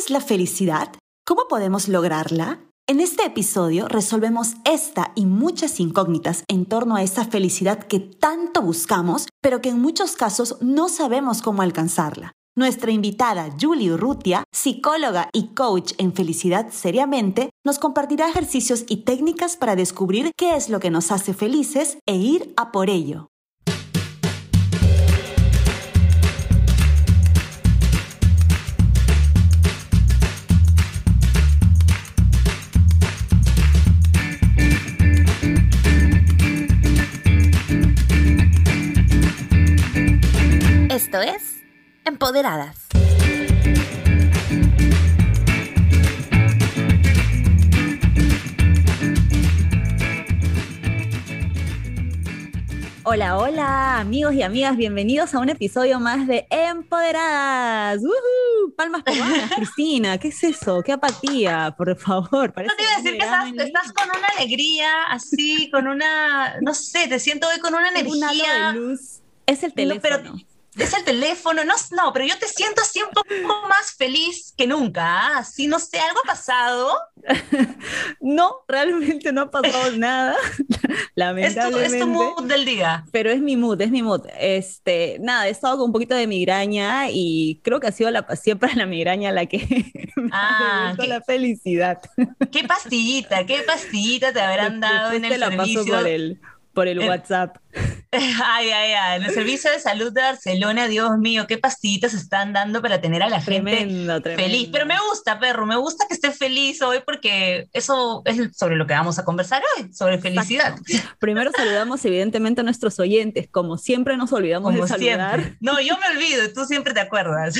es la felicidad? ¿Cómo podemos lograrla? En este episodio resolvemos esta y muchas incógnitas en torno a esa felicidad que tanto buscamos, pero que en muchos casos no sabemos cómo alcanzarla. Nuestra invitada Julie Urrutia, psicóloga y coach en Felicidad Seriamente, nos compartirá ejercicios y técnicas para descubrir qué es lo que nos hace felices e ir a por ello. Esto es Empoderadas. Hola, hola, amigos y amigas, bienvenidos a un episodio más de Empoderadas. Palmas peruanas, Cristina, ¿qué es eso? ¿Qué apatía? Por favor. No te iba a decir que estás, estás, con una alegría, así, con una, no sé, te siento hoy con una energía. de luz. Es el teléfono es el teléfono, no, no, pero yo te siento así un poco más feliz que nunca, así, no sé, ¿algo ha pasado? no, realmente no ha pasado nada, lamentablemente. Es tu, mood del día. Pero es mi mood, es mi mood. Este, nada, he estado con un poquito de migraña y creo que ha sido la, siempre la migraña la que me ha ah, la felicidad. ¿Qué pastillita, qué pastillita te habrán dado en el servicio? por el, por el WhatsApp. Ay, ay, ay. En el Servicio de Salud de Barcelona, Dios mío, qué pastillitas están dando para tener a la gente feliz. Pero me gusta, perro, me gusta que esté feliz hoy porque eso es sobre lo que vamos a conversar hoy, sobre felicidad. Primero saludamos evidentemente a nuestros oyentes, como siempre nos olvidamos de saludar. No, yo me olvido, tú siempre te acuerdas.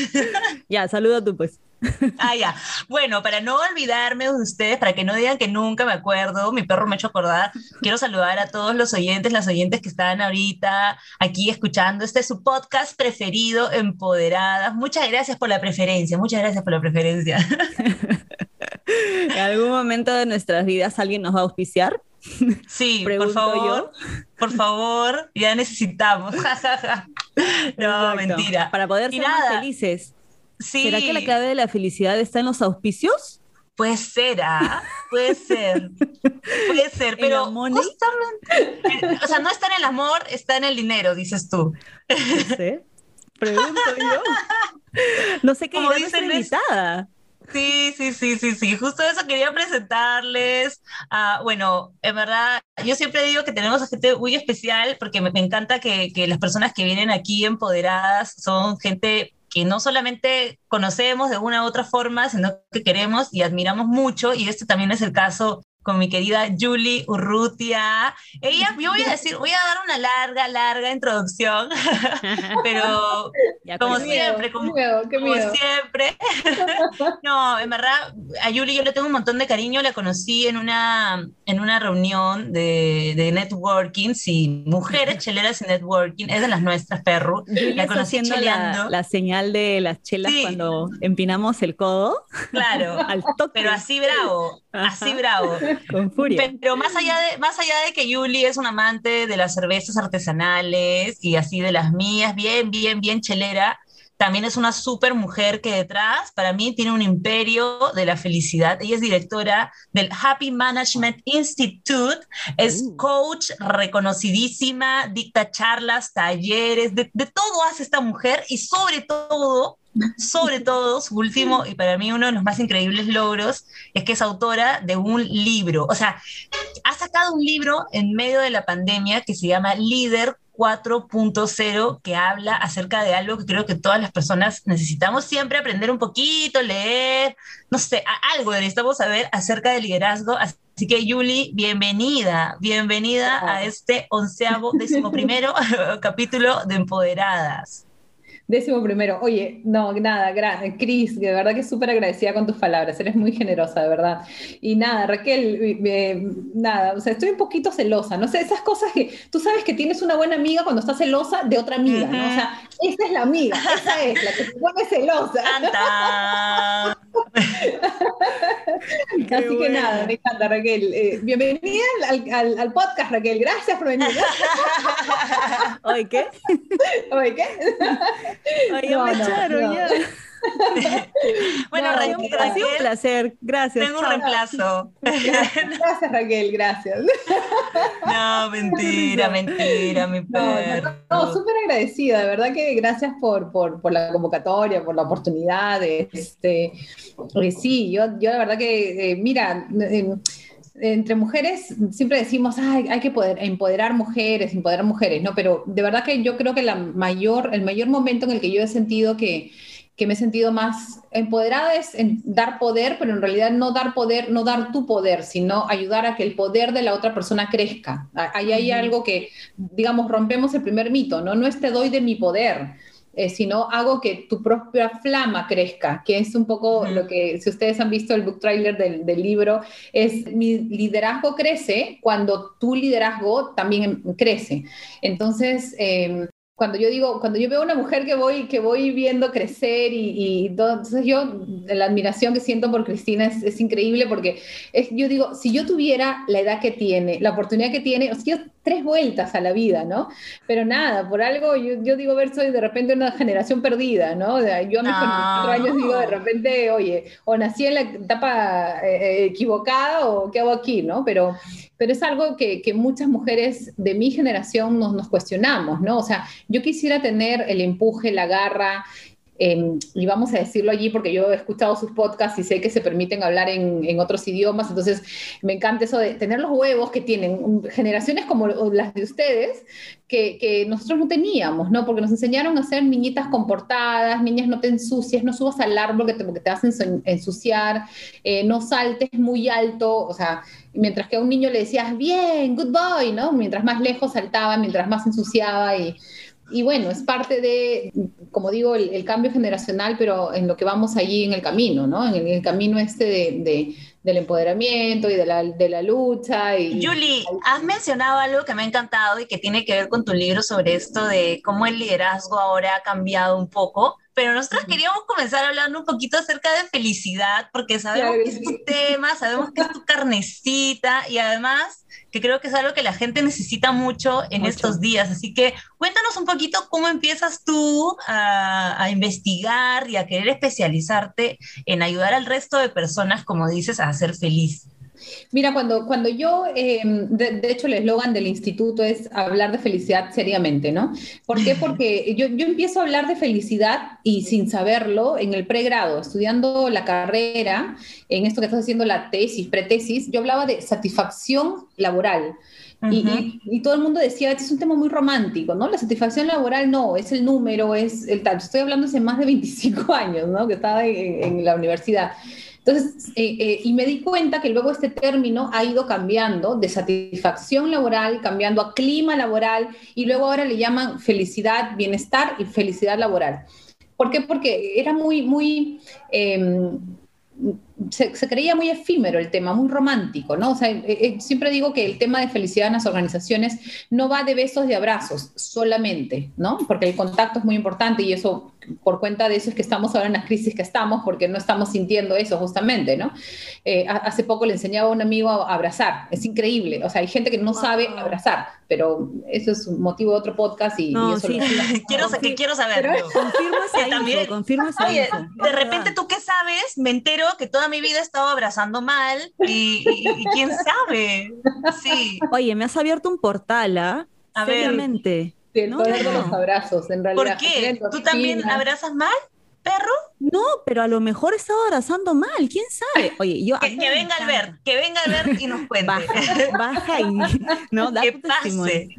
Ya, saluda tú pues. Ah, ya. Bueno, para no olvidarme de ustedes, para que no digan que nunca me acuerdo, mi perro me ha hecho acordar, quiero saludar a todos los oyentes, las oyentes que están ahorita aquí escuchando. Este es su podcast preferido, Empoderadas. Muchas gracias por la preferencia, muchas gracias por la preferencia. ¿En algún momento de nuestras vidas alguien nos va a auspiciar? Sí, por favor. Por favor, ya necesitamos. no, mentira. Para poder ser más felices. ¿Será que la clave de la felicidad está en los auspicios? Puede ser, ¿ah? Puede ser. Puede ser, pero justamente, o sea, no está en el amor, está en el dinero, dices tú. No sé. Pregunto yo. No sé qué Como dicen invitada. Sí, sí, sí, sí, sí. Justo eso quería presentarles. Ah, bueno, en verdad, yo siempre digo que tenemos a gente muy especial porque me, me encanta que, que, las personas que vienen aquí empoderadas son gente que no solamente conocemos de una u otra forma, sino que queremos y admiramos mucho, y este también es el caso con mi querida Julie Urrutia. Ella, yo voy a decir, voy a dar una larga, larga introducción, pero como siempre, como, siempre. no, en verdad, a Julie yo le tengo un montón de cariño, la conocí en una, en una reunión de, de networking, sí, mujeres cheleras y networking, es de las nuestras, perro. La conocí la, la, señal de las chelas cuando empinamos el codo. Claro, al toque. pero así bravo, así bravo. Con furia. Pero más allá, de, más allá de que Yuli es un amante de las cervezas artesanales y así de las mías, bien, bien, bien chelera, también es una súper mujer que detrás, para mí, tiene un imperio de la felicidad. Ella es directora del Happy Management Institute, es uh. coach reconocidísima, dicta charlas, talleres, de, de todo hace esta mujer y sobre todo sobre todo, su último y para mí uno de los más increíbles logros es que es autora de un libro. O sea, ha sacado un libro en medio de la pandemia que se llama Líder 4.0 que habla acerca de algo que creo que todas las personas necesitamos siempre aprender un poquito, leer, no sé, algo necesitamos saber acerca del liderazgo. Así que Yuli, bienvenida, bienvenida a este onceavo, décimo primero capítulo de Empoderadas. Décimo primero. Oye, no, nada, gran, Cris, de verdad que súper agradecida con tus palabras, eres muy generosa, de verdad. Y nada, Raquel, eh, nada, o sea, estoy un poquito celosa, no sé, esas cosas que tú sabes que tienes una buena amiga cuando estás celosa de otra amiga, ¿no? O sea, esa es la amiga, esa es la que se pone celosa. Así que nada, me encanta, Raquel. Eh, bienvenida al, al, podcast, Raquel. Gracias por venir. ¿Oye qué? ¿Oye qué? Ay, ya me echaron, ya. bueno, Raquel, ha sido un placer. Gracias. Tengo un reemplazo. Gracias, Raquel, gracias. No, mentira, mentira, mi perro. No, súper agradecida, de verdad que gracias por, por, por, la convocatoria, por la oportunidad. Este, sí, yo, yo la verdad que, eh, mira, eh, entre mujeres siempre decimos, Ay, hay que poder empoderar mujeres, empoderar mujeres, ¿no? Pero de verdad que yo creo que la mayor, el mayor momento en el que yo he sentido que, que me he sentido más empoderada es en dar poder, pero en realidad no dar poder, no dar tu poder, sino ayudar a que el poder de la otra persona crezca. Ahí hay algo que, digamos, rompemos el primer mito, ¿no? No es te doy de mi poder, eh, sino hago que tu propia flama crezca, que es un poco lo que, si ustedes han visto el book trailer del, del, libro, es mi liderazgo crece cuando tu liderazgo también crece. Entonces, eh, cuando yo digo, cuando yo veo a una mujer que voy, que voy viendo crecer y, y entonces yo, la admiración que siento por Cristina es, es increíble porque es, yo digo, si yo tuviera la edad que tiene, la oportunidad que tiene, o sea, tres vueltas a la vida, ¿no? Pero nada, por algo, yo, yo digo, ver, soy de repente una generación perdida, ¿no? O sea, yo a mis no. años digo, de repente, oye, o nací en la etapa eh, equivocada o qué hago aquí, ¿no? Pero, pero es algo que, muchas mujeres de mi generación nos, nos cuestionamos, ¿no? O sea, yo quisiera tener el empuje, la garra, eh, y vamos a decirlo allí porque yo he escuchado sus podcasts y sé que se permiten hablar en, otros idiomas, entonces me encanta eso de tener los huevos que tienen generaciones como las de ustedes, que, nosotros no teníamos, ¿no? Porque nos enseñaron a ser niñitas comportadas, niñas no te ensucias, no subas al árbol que te, porque te vas a ensuciar, eh, no saltes muy alto, o sea, mientras que a un niño le decías, bien, good boy, ¿no? Mientras más lejos saltaba, mientras más ensuciaba y y bueno, es parte de, como digo, el, cambio generacional, pero en lo que vamos allí en el camino, ¿no? En el, camino este de, de, del empoderamiento y de la, de la lucha. Y, Julie, has mencionado algo que me ha encantado y que tiene que ver con tu libro sobre esto de cómo el liderazgo ahora ha cambiado un poco. Pero nosotros queríamos comenzar hablando un poquito acerca de felicidad, porque sabemos claro. que es tu tema, sabemos que es tu carnecita y además que creo que es algo que la gente necesita mucho en mucho. estos días. Así que cuéntanos un poquito cómo empiezas tú a, a, investigar y a querer especializarte en ayudar al resto de personas, como dices, a ser feliz. Mira, cuando, cuando yo, eh, de, de, hecho el eslogan del instituto es hablar de felicidad seriamente, ¿no? ¿Por qué? Porque yo, yo empiezo a hablar de felicidad y sin saberlo en el pregrado, estudiando la carrera, en esto que estás haciendo la tesis, pretesis, yo hablaba de satisfacción laboral. Y, y, y, todo el mundo decía, este es un tema muy romántico, ¿no? La satisfacción laboral no, es el número, es el tal. Estoy hablando hace más de 25 años, ¿no? Que estaba en, en la universidad. Entonces, eh, eh, y me di cuenta que luego este término ha ido cambiando de satisfacción laboral, cambiando a clima laboral, y luego ahora le llaman felicidad, bienestar y felicidad laboral. ¿Por qué? Porque era muy, muy... Eh, se, se, creía muy efímero el tema, muy romántico, ¿no? O sea, eh, eh, siempre digo que el tema de felicidad en las organizaciones no va de besos y abrazos solamente, ¿no? Porque el contacto es muy importante y eso, por cuenta de eso es que estamos ahora en la crisis que estamos, porque no estamos sintiendo eso justamente, ¿no? Eh, hace poco le enseñaba a un amigo a abrazar, es increíble, o sea, hay gente que no wow. sabe abrazar, pero eso es un motivo de otro podcast y, no, y eso sí, lo, quiero, que quiero saber. Confirma esa info, confirma esa Oye, info. de repente tú qué sabes, me entero que toda mi vida he estado abrazando mal y, y, y quién sabe. Sí. Oye, me has abierto un portal, ¿ah? A Seriamente. Sí, el poder no, de los abrazos, en realidad. ¿Por qué? ¿Tú también abrazas mal, perro? No, pero a lo mejor estaba abrazando mal, quién sabe. Oye, yo. Que, que venga Albert, que venga Albert y nos cuente. Baja, baja y. No, da que tu pase. Sí,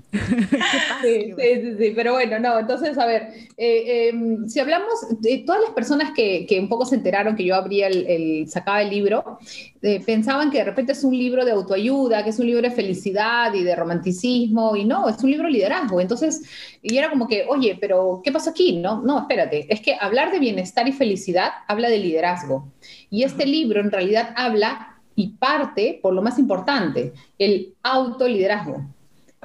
sí, sí, sí, pero bueno, no, entonces, a ver, eh, eh, si hablamos, de todas las personas que, que, un poco se enteraron que yo abría el, el sacaba el libro, eh, pensaban que de repente es un libro de autoayuda, que es un libro de felicidad y de romanticismo, y no, es un libro de liderazgo. Entonces, y era como que, oye, pero ¿qué pasa aquí? No, no, espérate, es que hablar de bienestar y felicidad habla de liderazgo. Y este libro en realidad habla y parte por lo más importante, el autoliderazgo.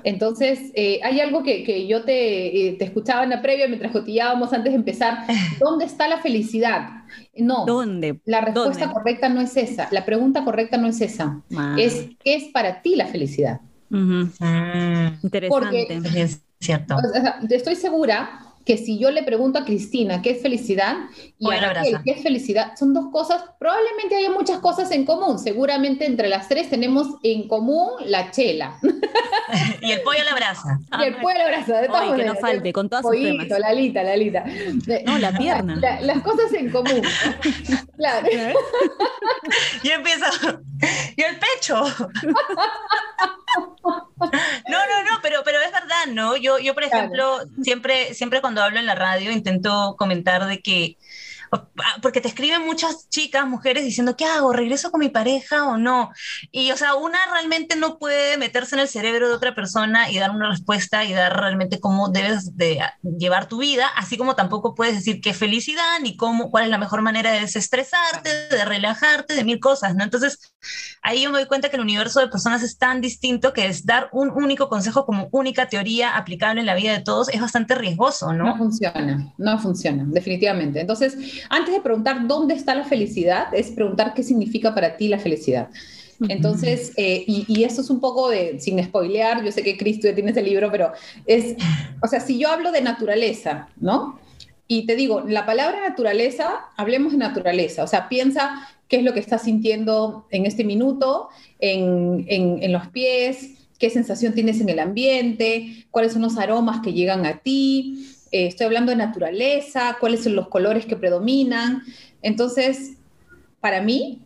Entonces, eh, hay algo que, que yo te, eh, te, escuchaba en la previa mientras cotillábamos antes de empezar. ¿Dónde está la felicidad? No. ¿Dónde? La respuesta ¿Dónde? correcta no es esa. La pregunta correcta no es esa. Ah. Es ¿qué es para ti la felicidad? Uh -huh. mm, interesante. Porque, es cierto. O sea, estoy segura que si yo le pregunto a Cristina qué es felicidad y Hoy a la Raquel abraza. qué es felicidad, son dos cosas, probablemente haya muchas cosas en común. Seguramente entre las tres tenemos en común la chela y el pollo a la brasa. y el pueblo abrazo, de todas Ay, que no falte, con todas sus la alita, la alita. No, la pierna. La- las cosas en común. claro. Y empieza. Y el pecho. No, no, no, pero, pero es verdad, ¿no? Yo, yo por Claro. ejemplo, siempre, siempre cuando hablo en la radio intento comentar de que, porque te escriben muchas chicas, mujeres, diciendo, ¿qué hago? ¿Regreso con mi pareja o no? Y, o sea, una realmente no puede meterse en el cerebro de otra persona y dar una respuesta y dar realmente cómo debes de ah, llevar tu vida, así como tampoco puedes decir qué felicidad ni cómo, cuál es la mejor manera de desestresarte, de relajarte, de mil cosas, ¿no? Entonces, ahí yo me doy cuenta que el universo de personas es tan distinto que es dar un único consejo como única teoría aplicable en la vida de todos es bastante riesgoso, No ¿no? funciona, no funciona, definitivamente. Entonces, antes de preguntar dónde está la felicidad, es preguntar qué significa para ti la felicidad. Entonces, eh, y, y esto es un poco de, sin spoilear, yo sé que Cristo ya tiene ese libro, pero es, o sea, si yo hablo de naturaleza, ¿no? Y te digo, la palabra naturaleza, hablemos de naturaleza, o sea, piensa qué es lo que estás sintiendo en este minuto, en, en, en los pies, qué sensación tienes en el ambiente, cuáles son los aromas que llegan a ti, eh, estoy hablando de naturaleza, cuáles son los colores que predominan. Entonces, para mí,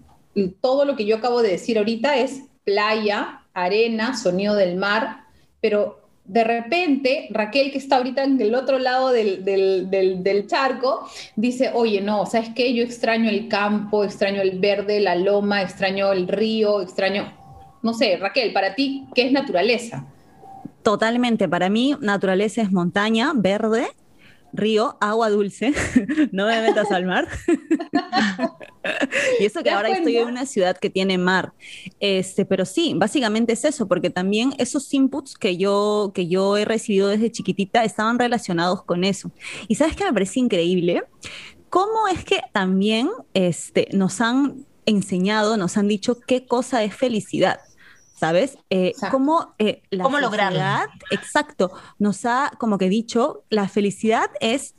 todo lo que yo acabo de decir ahorita es playa, arena, sonido del mar, pero de repente Raquel, que está ahorita en el otro lado del, del, del, charco, dice, oye, no, ¿sabes qué? Yo extraño el campo, extraño el verde, la loma, extraño el río, extraño, no sé, Raquel, para ti, ¿qué es naturaleza? Totalmente. Para mí, naturaleza es montaña, verde, río, agua dulce. no me metas al mar. y eso que ¿Te das ahora estoy en una ciudad que tiene mar. Este, pero sí, básicamente es eso, porque también esos inputs que yo, que yo he recibido desde chiquitita estaban relacionados con eso. Y sabes que me parece increíble cómo es que también este, nos han enseñado, nos han dicho qué cosa es felicidad. ¿Sabes? Eh, cómo eh, la ¿Cómo lograrlo? exacto, nos ha como que dicho, la felicidad es,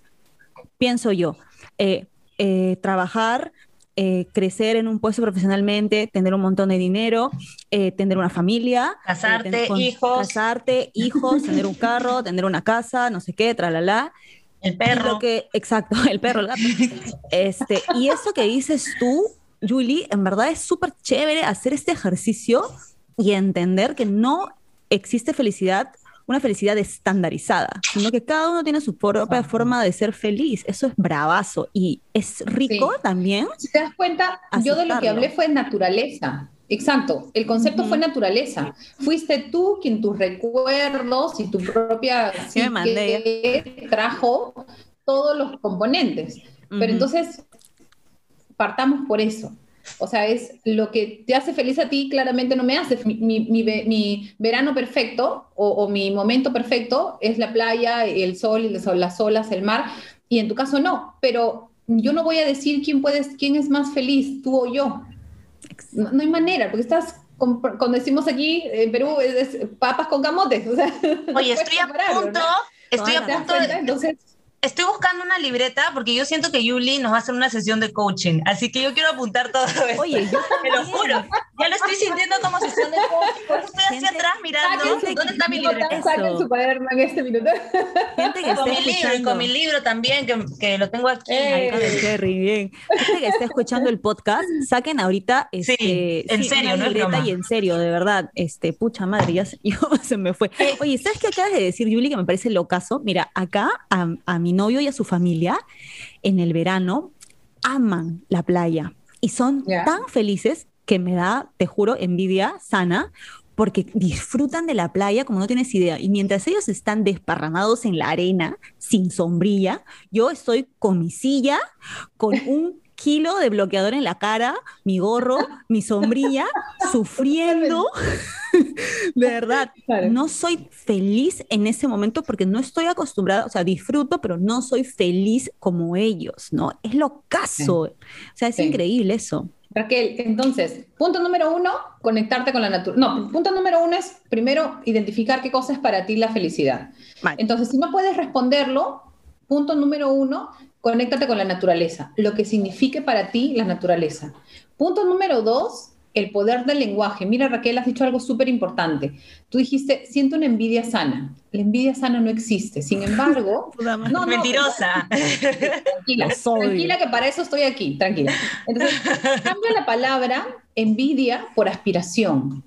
pienso yo, eh, eh, trabajar, eh, crecer en un puesto profesionalmente, tener un montón de dinero, eh, tener una familia, Casarte, tener hijos. casarte, hijos, tener un carro, tener una casa, no sé qué, tralala. El perro. lo que, exacto, el perro, el gato. Este, y eso que dices tú, Julie, en verdad es súper chévere hacer este ejercicio y entender que no existe felicidad, una felicidad estandarizada, sino que cada uno tiene su propia Exacto. forma de ser feliz. Eso es bravazo y es rico Sí. también. Si te das cuenta, yo de lo que hablé fue naturaleza. Exacto, el concepto fue naturaleza. Fuiste tú quien tus recuerdos y tu propia Sí, psique trajo todos los componentes. Pero entonces, partamos por eso. O sea, es lo que te hace feliz a ti, claramente no me hace. Mi, mi- mi ve- mi verano perfecto o, o mi momento perfecto es la playa, el sol, las las olas, el mar, y en tu caso no. Pero yo no voy a decir quién, puedes, quién es más feliz, tú o yo. No, no hay manera, porque estás, cuando decimos aquí en Perú, es, es papas con camotes. O sea, Oye, estoy a punto, estoy a Toda ¿Te das punto de, Entonces, estoy buscando una libreta porque yo siento que Yuli nos va a hacer una sesión de coaching, así que yo quiero apuntar todo esto. Oye, yo Te lo juro, ya lo estoy sintiendo como sesión de coaching, por eso estoy hacia atrás mirando dónde está mi libreta. Saquen su cuaderno en este minuto. gente que Con mi libro y con mi libro también, que, que lo tengo aquí. Eh, el Cherry, bien. Gente que esté escuchando el podcast, saquen ahorita este, en serio, una no es libreta y en serio, de verdad, este, pucha madre, ya se, yo- se me fue. Oye, ¿sabes qué acabas de decir, Yuli, que me parece locazo? Mira, acá a, a mi novio y a su familia, en el verano, aman la playa y son tan felices que me da, te juro, envidia sana, porque disfrutan de la playa como no tienes idea. Y mientras ellos están desparramados en la arena, sin sombrilla, yo estoy con mi silla, con un kilo de bloqueador en la cara, mi gorro, mi sombrilla, sufriendo. de verdad, Claro. no soy feliz en ese momento porque no estoy acostumbrada, o sea, disfruto, pero no soy feliz como ellos, ¿no? Es lo caso. O sea, es Sí. increíble eso. Raquel, entonces, punto número uno, conectarte con la naturaleza. No, punto número uno es primero identificar qué cosa es para ti la felicidad. Vale. Entonces, si no puedes responderlo, punto número uno, conéctate con la naturaleza, lo que signifique para ti la naturaleza. Punto número dos, el poder del lenguaje. Mira, Raquel, has dicho algo súper importante. Tú dijiste, siento una envidia sana. La envidia sana no existe. Sin embargo, no, mentirosa. tranquila, tranquila que para eso estoy aquí, tranquila. Entonces, cambia la palabra envidia por aspiración.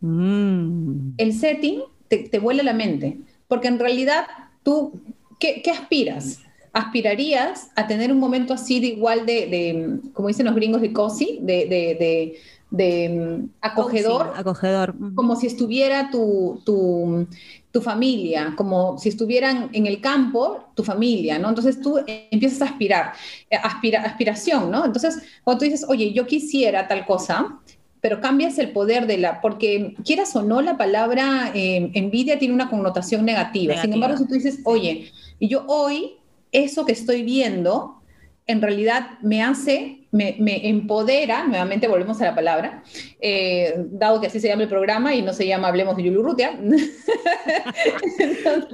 Mm. El setting te, te vuela la mente, porque en realidad tú, ¿qué, qué aspiras? aspirarías a tener un momento así de igual de, como dicen los gringos, de cozy, de, de, de mm, acogedor, acogedor. como si estuviera tu, tu, tu, familia, como si estuvieran en el campo tu familia, ¿no? Entonces tú empiezas a aspirar, eh, aspira, aspiración, ¿no? Entonces cuando tú dices, oye, yo quisiera tal cosa, pero cambias el poder de la, porque quieras o no, la palabra eh, envidia tiene una connotación negativa. negativa. Sin embargo, si tú dices, oye, y yo hoy, eso que estoy viendo, en realidad me hace, me, empodera, nuevamente volvemos a la palabra, eh, dado que así se llama el programa y no se llama Hablemos de Yuli Urrutia,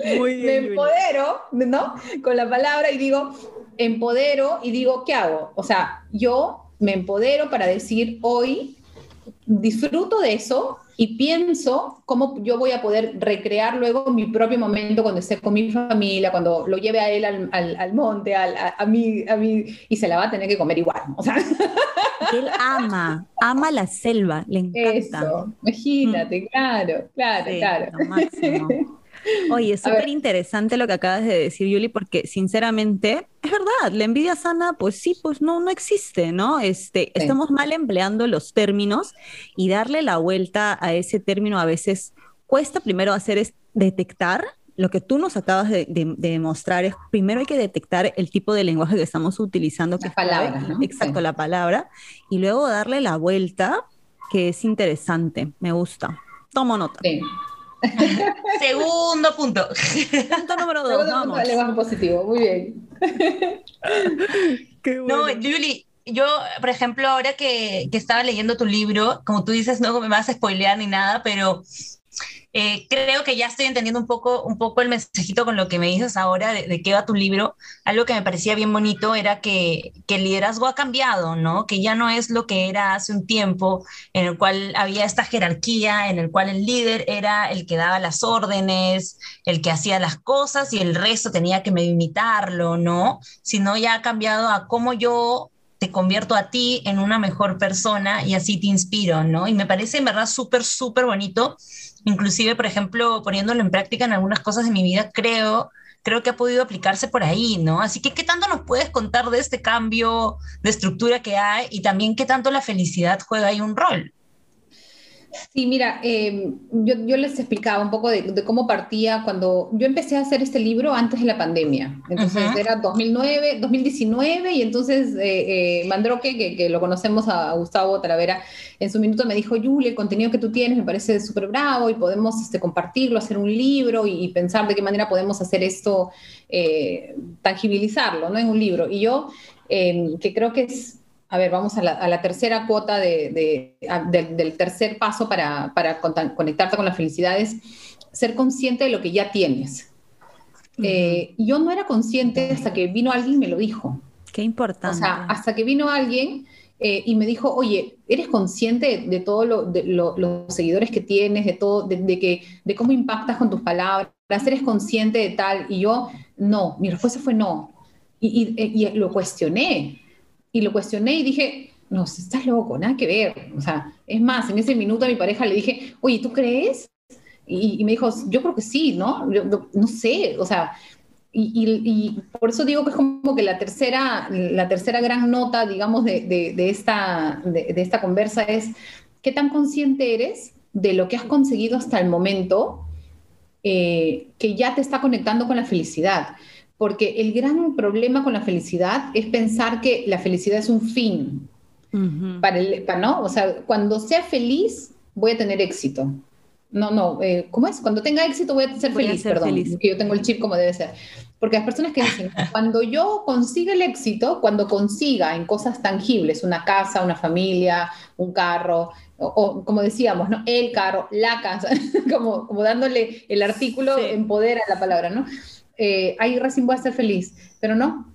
me empodero, ¿no? Con la palabra y digo, empodero y digo, ¿qué hago? O sea, yo me empodero para decir hoy, disfruto de eso y pienso cómo yo voy a poder recrear luego mi propio momento cuando esté con mi familia, cuando lo lleve a él al, al, monte, al, a, a, mí, a mí, y se la va a tener que comer igual. O sea. Él ama, ama la selva, le encanta. Eso, imagínate, mm. claro, claro, claro. Oye, es súper interesante lo que acabas de decir, Yuli, porque sinceramente es verdad, la envidia sana, pues sí, pues no, no existe, ¿no? Este, Estamos mal empleando los términos y darle la vuelta a ese término a veces cuesta primero hacer es detectar lo que tú nos acabas de, demostrar es, primero hay que detectar el tipo de lenguaje que estamos utilizando. Que la palabra, ¿no? Exacto, la palabra. Y luego darle la vuelta, que es interesante, me gusta. Tomo nota. Sí. Segundo punto. Punto número dos. vamos. Punto, positivo, muy bien. Qué bueno. No, Julie, yo, por ejemplo, ahora que, que, estaba leyendo tu libro, como tú dices, no me vas a spoilear ni nada, pero eh, creo que ya estoy entendiendo un poco, un poco el mensajito con lo que me dices ahora de, de, qué va tu libro. Algo que me parecía bien bonito era que, el liderazgo ha cambiado, ¿no? Que ya no es lo que era hace un tiempo, en el cual había esta jerarquía, en el cual el líder era el que daba las órdenes, el que hacía las cosas y el resto tenía que imitarlo, ¿no? Sino ya ha cambiado a cómo yo te convierto a ti en una mejor persona y así te inspiro, ¿no? Y me parece en verdad súper, súper bonito inclusive, por ejemplo, poniéndolo en práctica en algunas cosas de mi vida, creo, creo que ha podido aplicarse por ahí, ¿no? Así que, ¿qué tanto nos puedes contar de este cambio de estructura que hay y también qué tanto la felicidad juega ahí un rol? Sí, mira, eh, yo, yo, les explicaba un poco de, cómo partía cuando yo empecé a hacer este libro antes de la pandemia. Entonces uh -huh. era 2009, 2019 y entonces eh, eh, Mandroque, que, que, lo conocemos a, Gustavo Talavera, en su minuto me dijo, Julie, el contenido que tú tienes me parece súper bravo y podemos este, compartirlo, hacer un libro y, y, pensar de qué manera podemos hacer esto, eh, tangibilizarlo ¿no? en un libro. Y yo, que creo que es a ver, vamos a la, a la tercera cuota de, de, de, del tercer paso para, para, conectarte con la felicidad, es ser consciente de lo que ya tienes. Uh -huh. eh, yo no era consciente hasta que vino alguien y me lo dijo. Qué importante. O sea, hasta que vino alguien eh, y me dijo, oye, ¿eres consciente de todos lo, lo, los seguidores que tienes, de todo, de, que, de cómo impactas con tus palabras? ¿Eres consciente de tal? Y yo, no, mi respuesta fue no. Y, y, y lo cuestioné y lo cuestioné y dije, no, estás loco, nada que ver. O sea, es más, en ese minuto a mi pareja le dije, oye, ¿tú crees? Y, y me dijo, yo creo que sí, ¿no? Yo, yo, no sé, o sea, y, y, y, por eso digo que es como que la tercera, la tercera gran nota, digamos, de, de, de esta, de, de, esta conversa es, ¿qué tan consciente eres de lo que has conseguido hasta el momento eh, que ya te está conectando con la felicidad? Porque el gran problema con la felicidad es pensar que la felicidad es un fin. Uh -huh. para el, para, ¿no? O sea, cuando sea feliz, voy a tener éxito. No, no, eh, ¿cómo es? Cuando tenga éxito voy a ser voy feliz, a ser perdón, feliz. que yo tengo el chip como debe ser. Porque las personas que dicen, cuando yo consiga el éxito, cuando consiga en cosas tangibles, una casa, una familia, un carro, o, o como decíamos, ¿no? El carro, la casa, como, como dándole el artículo, sí. empodera la palabra, ¿no? Eh, ahí recién voy a ser feliz, pero no.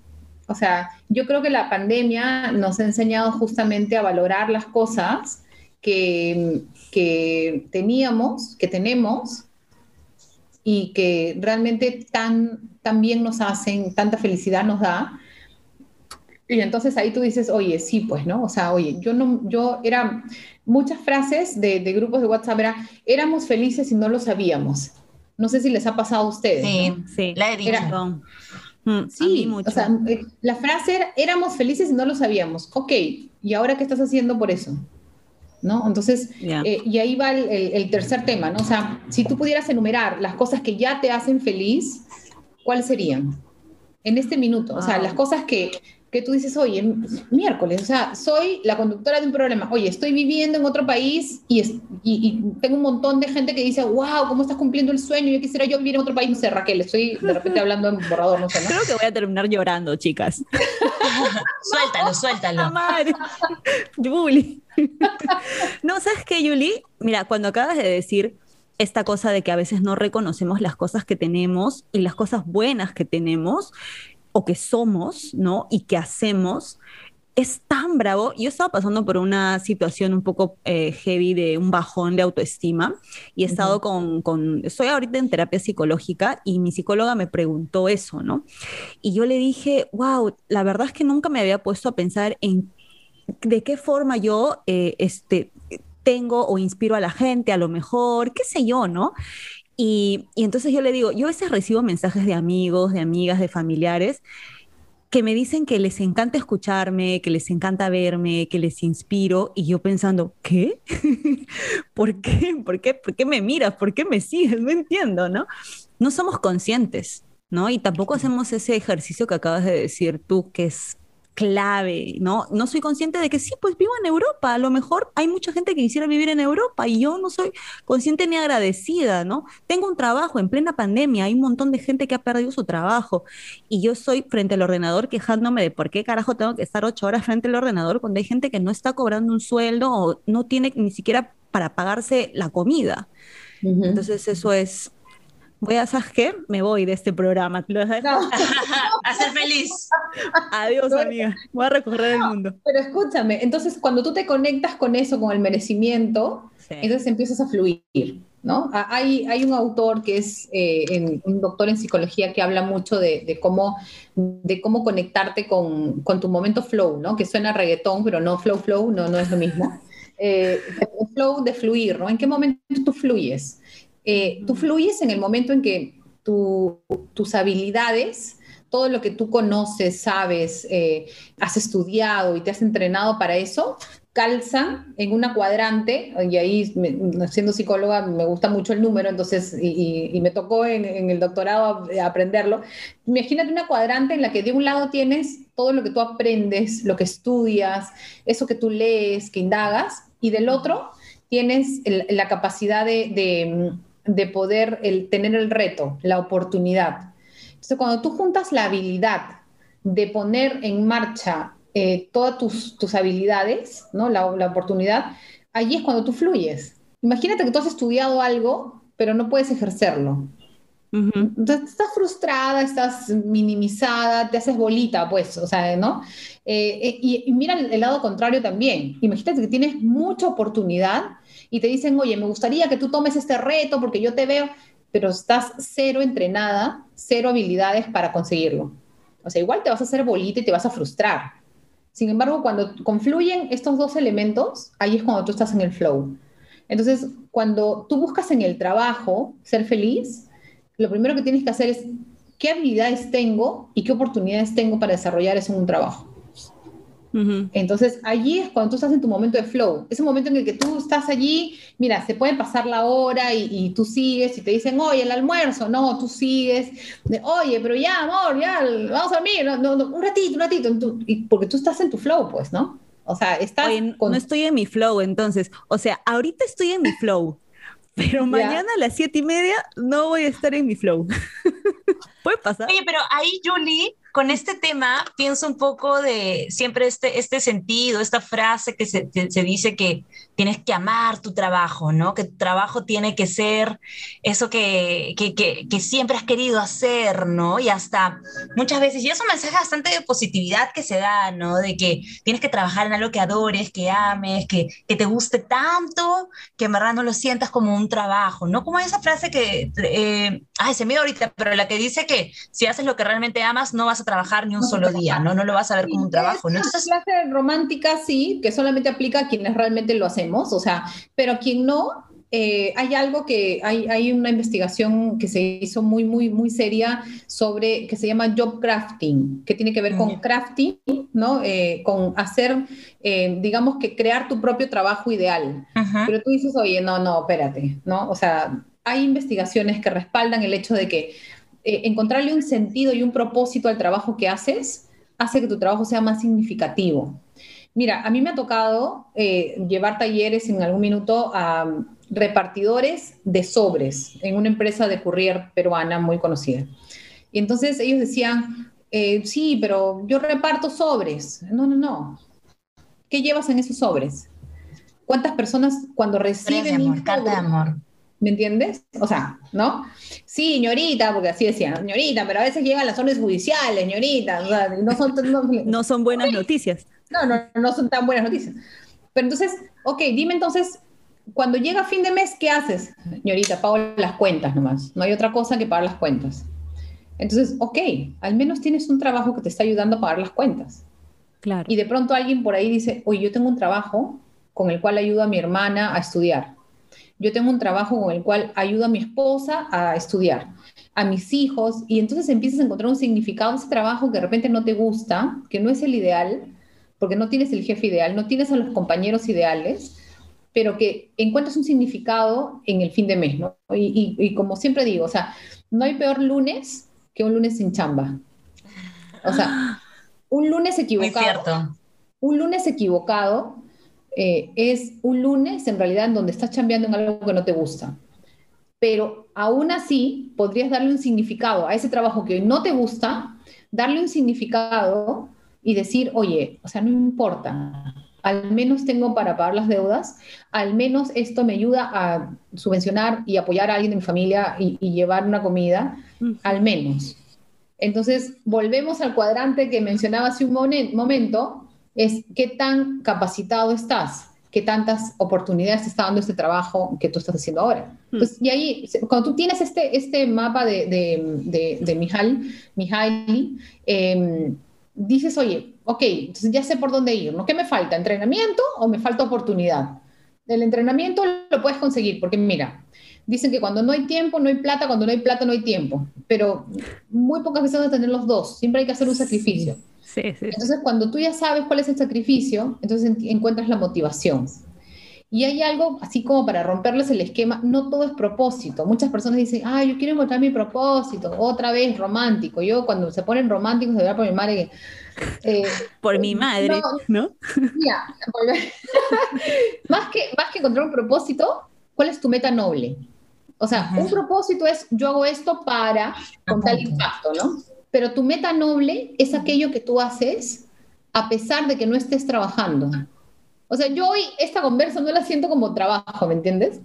O sea, yo creo que la pandemia nos ha enseñado justamente a valorar las cosas que, que teníamos, que tenemos, y que realmente tan, tan bien nos hacen, tanta felicidad nos da. Y entonces ahí tú dices, oye, sí, pues, ¿no? O sea, oye, yo no, yo era, muchas frases de, de grupos de WhatsApp era, éramos felices y no lo sabíamos. No sé si les ha pasado a ustedes. Sí, ¿no? Sí, la he dicho. Era- Mm, Sí, mucho. o sea, la frase era, éramos felices y no lo sabíamos. Ok, ¿y ahora qué estás haciendo por eso? ¿No? Entonces, eh, y ahí va el, el- el tercer tema, ¿no? O sea, si tú pudieras enumerar las cosas que ya te hacen feliz, ¿cuáles serían? En este minuto, o sea, las cosas que, que tú dices, oye, miércoles, o sea, soy la conductora de un programa, oye, estoy viviendo en otro país y, es- y- y tengo un montón de gente que dice, wow, ¿cómo estás cumpliendo el sueño? Yo quisiera yo vivir en otro país, no sé, Raquel, estoy de repente hablando en borrador, no sé, ¿no? Creo que voy a terminar llorando, chicas. Suéltalo, ¡La suéltalo. Yuli. no, ¿sabes qué, Yuli? Mira, cuando acabas de decir esta cosa de que a veces no reconocemos las cosas que tenemos y las cosas buenas que tenemos o que somos, ¿no? Y que hacemos, es tan bravo. Yo estaba pasando por una situación un poco eh, heavy de un bajón de autoestima y he estado con, con, estoy ahorita en terapia psicológica y mi psicóloga me preguntó eso, ¿no? Y yo le dije, wow, la verdad es que nunca me había puesto a pensar en de qué forma yo eh, este, tengo o inspiro a la gente, a lo mejor, qué sé yo, ¿no? Y, y entonces yo le digo, yo a veces recibo mensajes de amigos, de amigas, de familiares que me dicen que les encanta escucharme, que les encanta verme, que les inspiro, y yo pensando, ¿qué? ¿Por qué? ¿Por qué? ¿Por qué me miras? ¿Por qué me sigues? No entiendo, ¿no? No somos conscientes, ¿no? Y tampoco hacemos ese ejercicio que acabas de decir tú, que es clave, ¿no? No soy consciente de que sí, pues vivo en Europa, a lo mejor hay mucha gente que quisiera vivir en Europa y yo no soy consciente ni agradecida, ¿no? Tengo un trabajo en plena pandemia, hay un montón de gente que ha perdido su trabajo y yo estoy frente al ordenador quejándome de por qué carajo tengo que estar ocho horas frente al ordenador cuando hay gente que no está cobrando un sueldo o no tiene ni siquiera para pagarse la comida. Entonces eso es... Voy a, ¿sabes qué? Me voy de este programa. Lo. No, a ser feliz. Adiós, amiga. Voy a recorrer el mundo. pero escúchame, entonces cuando tú te conectas con eso, con el merecimiento, Sí. entonces empiezas a fluir, ¿no? Ah, Hay, hay un autor que es eh, en- un doctor en psicología que habla mucho de, de cómo, de cómo conectarte con, con tu momento flow, ¿no? Que suena a reggaetón, pero no flow, flow, no, no es lo mismo. Eh, el flow de fluir, ¿no? ¿En qué momento tú fluyes? Eh, tú fluyes en el momento en que tu- tus habilidades, todo lo que tú conoces, sabes, eh, has estudiado y te has entrenado para eso, calzan en una cuadrante, y ahí me- siendo psicóloga me gusta mucho el número, entonces, y, y- y me tocó en, en el doctorado aprenderlo. Imagínate una cuadrante en la que de un lado tienes todo lo que tú aprendes, lo que estudias, eso que tú lees, que indagas, y del otro tienes el- la capacidad de, de- de poder el, tener el reto, la oportunidad. Entonces, cuando tú juntas la habilidad de poner en marcha eh, todas tus, tus habilidades, ¿no? La, la oportunidad, allí es cuando tú fluyes. Imagínate que tú has estudiado algo, pero no puedes ejercerlo. Entonces estás frustrada, estás minimizada, te haces bolita, pues, o sea, ¿no? Eh, eh, y, y mira el, el lado contrario también. Imagínate que tienes mucha oportunidad y te dicen, oye, me gustaría que tú tomes este reto porque yo te veo, pero estás cero entrenada, cero habilidades para conseguirlo. O sea, igual te vas a hacer bolita y te vas a frustrar. Sin embargo, cuando confluyen estos dos elementos, ahí es cuando tú estás en el flow. Entonces, cuando tú buscas en el trabajo ser feliz, lo primero que tienes que hacer es qué habilidades tengo y qué oportunidades tengo para desarrollar eso en un trabajo. Ujú. Entonces, allí es cuando tú estás en tu momento de flow. Ese momento en el que tú estás allí, mira, se puede pasar la hora y, y tú sigues y te dicen, oye, el almuerzo, no, tú sigues, de, oye, pero ya, amor, ya, vamos a dormir, no, no, no, un ratito, un ratito, tú- y porque tú estás en tu flow, pues, ¿no? O sea, estás Oye, con... no estoy en mi flow, entonces. O sea, ahorita estoy en mi flow, pero mañana a las siete y media no voy a estar en mi flow. ¿Puede pasar? Oye, pero ahí, Julie, con este tema pienso un poco de siempre este, este sentido, esta frase que se, se, dice que tienes que amar tu trabajo, ¿no? Que tu trabajo tiene que ser eso que, que, que, que siempre has querido hacer, ¿no? Y hasta muchas veces, y es un mensaje bastante de positividad que se da, ¿no? De que tienes que trabajar en algo que adores, que ames, que, que te guste tanto, que en verdad no lo sientas como un trabajo, ¿no? Como esa frase que, eh, ay, se me dio ahorita, pero la que dice que si haces lo que realmente amas, no vas a trabajar ni un solo día, ¿no? No lo vas a ver como un trabajo, ¿no? Entonces, clase romántica sí, que solamente aplica a quienes realmente lo o sea, pero quien no, eh, hay algo que, hay, hay, una investigación que se hizo muy, muy, muy seria sobre, que se llama job crafting, que tiene que ver con crafting, ¿no? Eh, con hacer, eh, digamos que crear tu propio trabajo ideal. Pero tú dices, oye, no, no, espérate, ¿no? O sea, hay investigaciones que respaldan el hecho de que encontrarle un sentido y un propósito al trabajo que haces hace que tu trabajo sea más significativo. Mira, a mí me ha tocado llevar talleres en algún minuto a repartidores de sobres en una empresa de courier peruana muy conocida. Y entonces ellos decían, eh, sí, pero yo reparto sobres. No, no, no. ¿Qué llevas en esos sobres? ¿Cuántas personas cuando reciben... amor, carta de amor. ¿Me entiendes? O sea, ¿no? Sí, señorita, porque así decían, señorita, pero a veces llegan las órdenes judiciales, señorita. no, son, no, son buenas noticias. No, no, no son tan buenas noticias. Pero entonces, ok, dime entonces, cuando llega fin de mes, ¿qué haces? Señorita, pago las cuentas nomás. No hay otra cosa que pagar las cuentas. Entonces, ok, al menos tienes un trabajo que te está ayudando a pagar las cuentas. Claro. Y de pronto alguien por ahí dice, oye, yo tengo un trabajo con el cual ayudo a mi hermana a estudiar. Yo tengo un trabajo con el cual ayudo a mi esposa a estudiar, a mis hijos, y entonces empiezas a encontrar un significado en ese trabajo que de repente no te gusta, que no es el ideal, porque no tienes el jefe ideal, no tienes a los compañeros ideales, pero que encuentres un significado en el fin de mes, ¿no? Y, como siempre digo, o sea, no hay peor lunes que un lunes sin chamba. O sea, un lunes equivocado. Muy cierto. Un lunes equivocado eh, es un lunes en realidad en donde estás chambeando en algo que no te gusta. Pero aún así podrías darle un significado a ese trabajo que no te gusta, darle un significado y decir, oye, o sea, no importa, al menos tengo para pagar las deudas, al menos esto me ayuda a subvencionar y apoyar a alguien de mi familia y, llevar una comida, al menos. Entonces, volvemos al cuadrante que mencionaba hace un momento, es qué tan capacitado estás, qué tantas oportunidades te está dando este trabajo que tú estás haciendo ahora. Entonces, y ahí, cuando tú tienes este, este mapa de, de, de, Mihaly, em, dices, oye, ok, entonces ya sé por dónde ir, ¿no? ¿Qué me falta? ¿Entrenamiento o me falta oportunidad? El entrenamiento lo puedes conseguir, porque mira, dicen que cuando no hay tiempo, no hay plata, cuando no hay plata, no hay tiempo, pero muy pocas veces vas a tener los dos, siempre hay que hacer un sacrificio. Sí, sí. Entonces, cuando tú ya sabes cuál es el sacrificio, entonces encuentras la motivación. Y hay algo, así como para romperles el esquema, no todo es propósito. Muchas personas dicen, ah, yo quiero encontrar mi propósito, otra vez romántico. Yo cuando se ponen románticos, de verdad por mi madre, eh, por mi madre, ¿no? más, que, más que encontrar un propósito, ¿cuál es tu meta noble? O sea, un propósito es, yo hago esto para con tal impacto, ¿no? Pero tu meta noble es aquello que tú haces a pesar de que no estés trabajando. O sea, yo hoy esta conversa no la siento como trabajo, ¿me entiendes?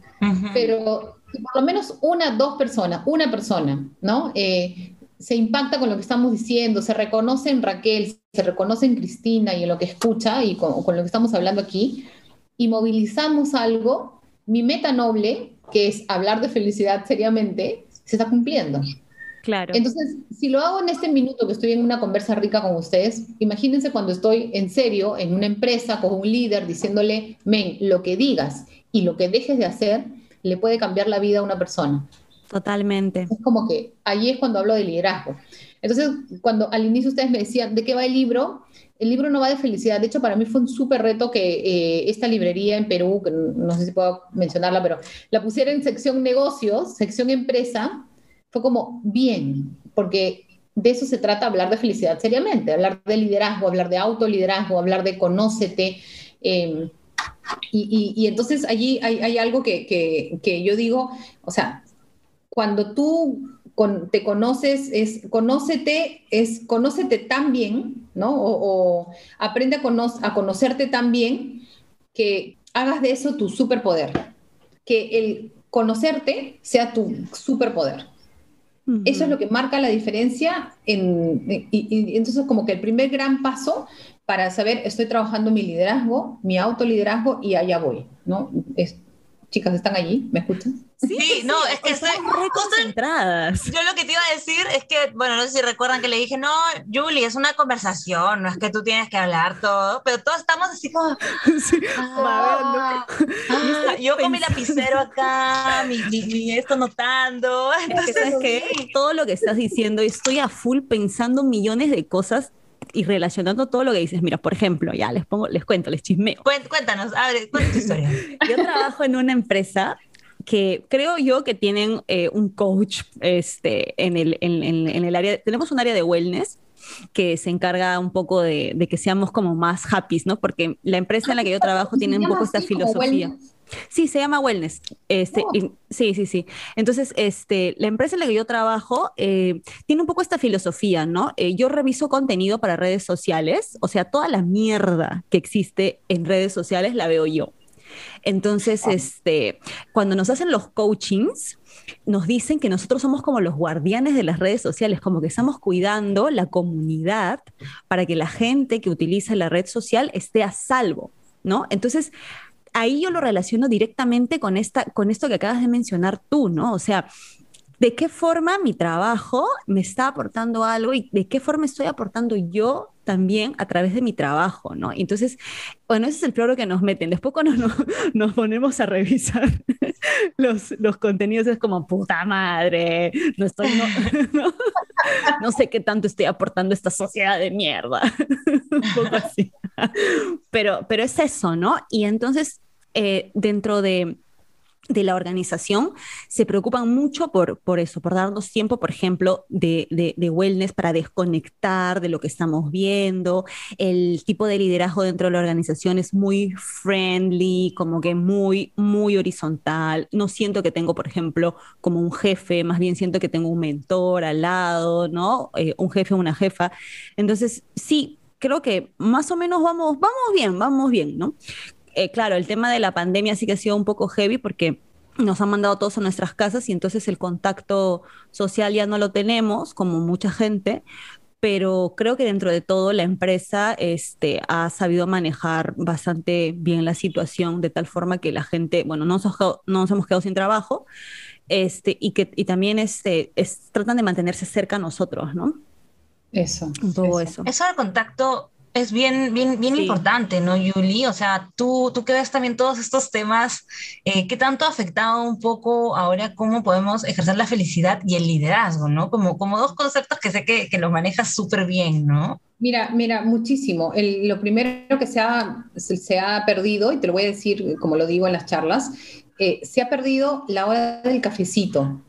Pero por lo menos una, dos personas, una persona, ¿no? Eh, se impacta con lo que estamos diciendo, se reconoce en Raquel, se reconoce en Cristina y en lo que escucha y con, con lo que estamos hablando aquí, y movilizamos algo, mi meta noble, que es hablar de felicidad seriamente, se está cumpliendo. Claro. Entonces, si lo hago en este minuto que estoy en una conversa rica con ustedes, imagínense cuando estoy en serio en una empresa con un líder diciéndole, men, lo que digas y lo que dejes de hacer le puede cambiar la vida a una persona. Totalmente. Es como que allí es cuando hablo de liderazgo. Entonces, cuando al inicio ustedes me decían, ¿de qué va el libro? El libro no va de felicidad. De hecho, para mí fue un súper reto que eh, esta librería en Perú, que no sé si puedo mencionarla, pero la pusiera en sección negocios, sección empresa, fue como bien, porque de eso se trata hablar de felicidad seriamente, hablar de liderazgo, hablar de autoliderazgo, hablar de conócete. Em, y, entonces allí hay, algo que, yo digo, o sea, cuando tú te conoces, es conócete, es conócete tan bien, ¿no? O, aprende a conocerte tan bien que hagas de eso tu superpoder. Que el conocerte sea tu superpoder. Eso es lo que marca la diferencia. En, y, entonces, como que el primer gran paso para saber, estoy trabajando mi liderazgo, mi autoliderazgo y allá voy, ¿no? Es, chicas, ¿están allí? ¿Me escuchan? Sí, no, es que estoy concentradas. Yo lo que te iba a decir es que, bueno, no sé si recuerdan que le dije, no, Julie, es una conversación, no es que tú tienes que hablar todo, pero todos estamos así como. Sí, ah, ah, yo con mi lapicero acá, mi, mi, esto notando. Entonces, ¿sabes qué? Todo lo que estás diciendo, estoy a full pensando millones de cosas y relacionando todo lo que dices. Mira, por ejemplo, ya les pongo, les cuento, les chismeo. Cuéntanos, a ver, cuéntanos tu historia. Yo trabajo en una empresa que creo yo que tienen eh, un coach este, en, el, en, en, el área, tenemos un área de wellness que se encarga un poco de, de, que seamos como más happy, ¿no? Porque la empresa en la que yo trabajo tiene un poco esta filosofía. Sí, se llama Wellness. Este, oh. sí, sí, sí. Entonces, este, la empresa en la que yo trabajo eh, tiene un poco esta filosofía, ¿no? Eh, yo reviso contenido para redes sociales, o sea, toda la mierda que existe en redes sociales la veo yo. Entonces, este, cuando nos hacen los coachings, nos dicen que nosotros somos como los guardianes de las redes sociales, como que estamos cuidando la comunidad para que la gente que utiliza la red social esté a salvo, ¿no? Entonces, ahí yo lo relaciono directamente con, esta, con esto que acabas de mencionar tú, ¿no? O sea, ¿de qué forma mi trabajo me está aportando algo y de qué forma estoy aportando yo también a través de mi trabajo, ¿no? Entonces, bueno, ese es el floro que nos meten. Después cuando nos, ponemos a revisar los, contenidos es como, puta madre, no estoy, no, sé qué tanto estoy aportando a esta sociedad de mierda. Un poco así. Pero, pero es eso, ¿no? Y entonces, eh, dentro de de la organización se preocupan mucho por, por eso, por darnos tiempo, por ejemplo, de, de, wellness para desconectar de lo que estamos viendo. El tipo de liderazgo dentro de la organización es muy friendly, como que muy, muy horizontal. No siento que tengo, por ejemplo, como un jefe, más bien siento que tengo un mentor al lado, ¿no? Eh, un jefe o una jefa. Entonces, sí, creo que más o menos vamos, vamos bien, vamos bien, ¿no? Eh, claro, el tema de la pandemia sí que ha sido un poco heavy porque nos han mandado todos a nuestras casas y entonces el contacto social ya no lo tenemos, como mucha gente, pero creo que dentro de todo la empresa este, ha sabido manejar bastante bien la situación de tal forma que la gente, bueno, no nos, hemos quedado sin trabajo este, y que y también este, es, tratan de mantenerse cerca a nosotros, ¿no? Eso. Poco eso. Eso, eso del contacto es bien, bien, bien importante, ¿no, Yuli? O sea, tú, tú que ves también todos estos temas, eh, ¿qué tanto ha afectado un poco ahora cómo podemos ejercer la felicidad y el liderazgo, ¿no? Como, como dos conceptos que sé que, que los manejas súper bien, ¿no? Mira, mira, muchísimo. lo primero que se ha, se ha perdido, y te lo voy a decir como lo digo en las charlas, eh, se ha perdido la hora del cafecito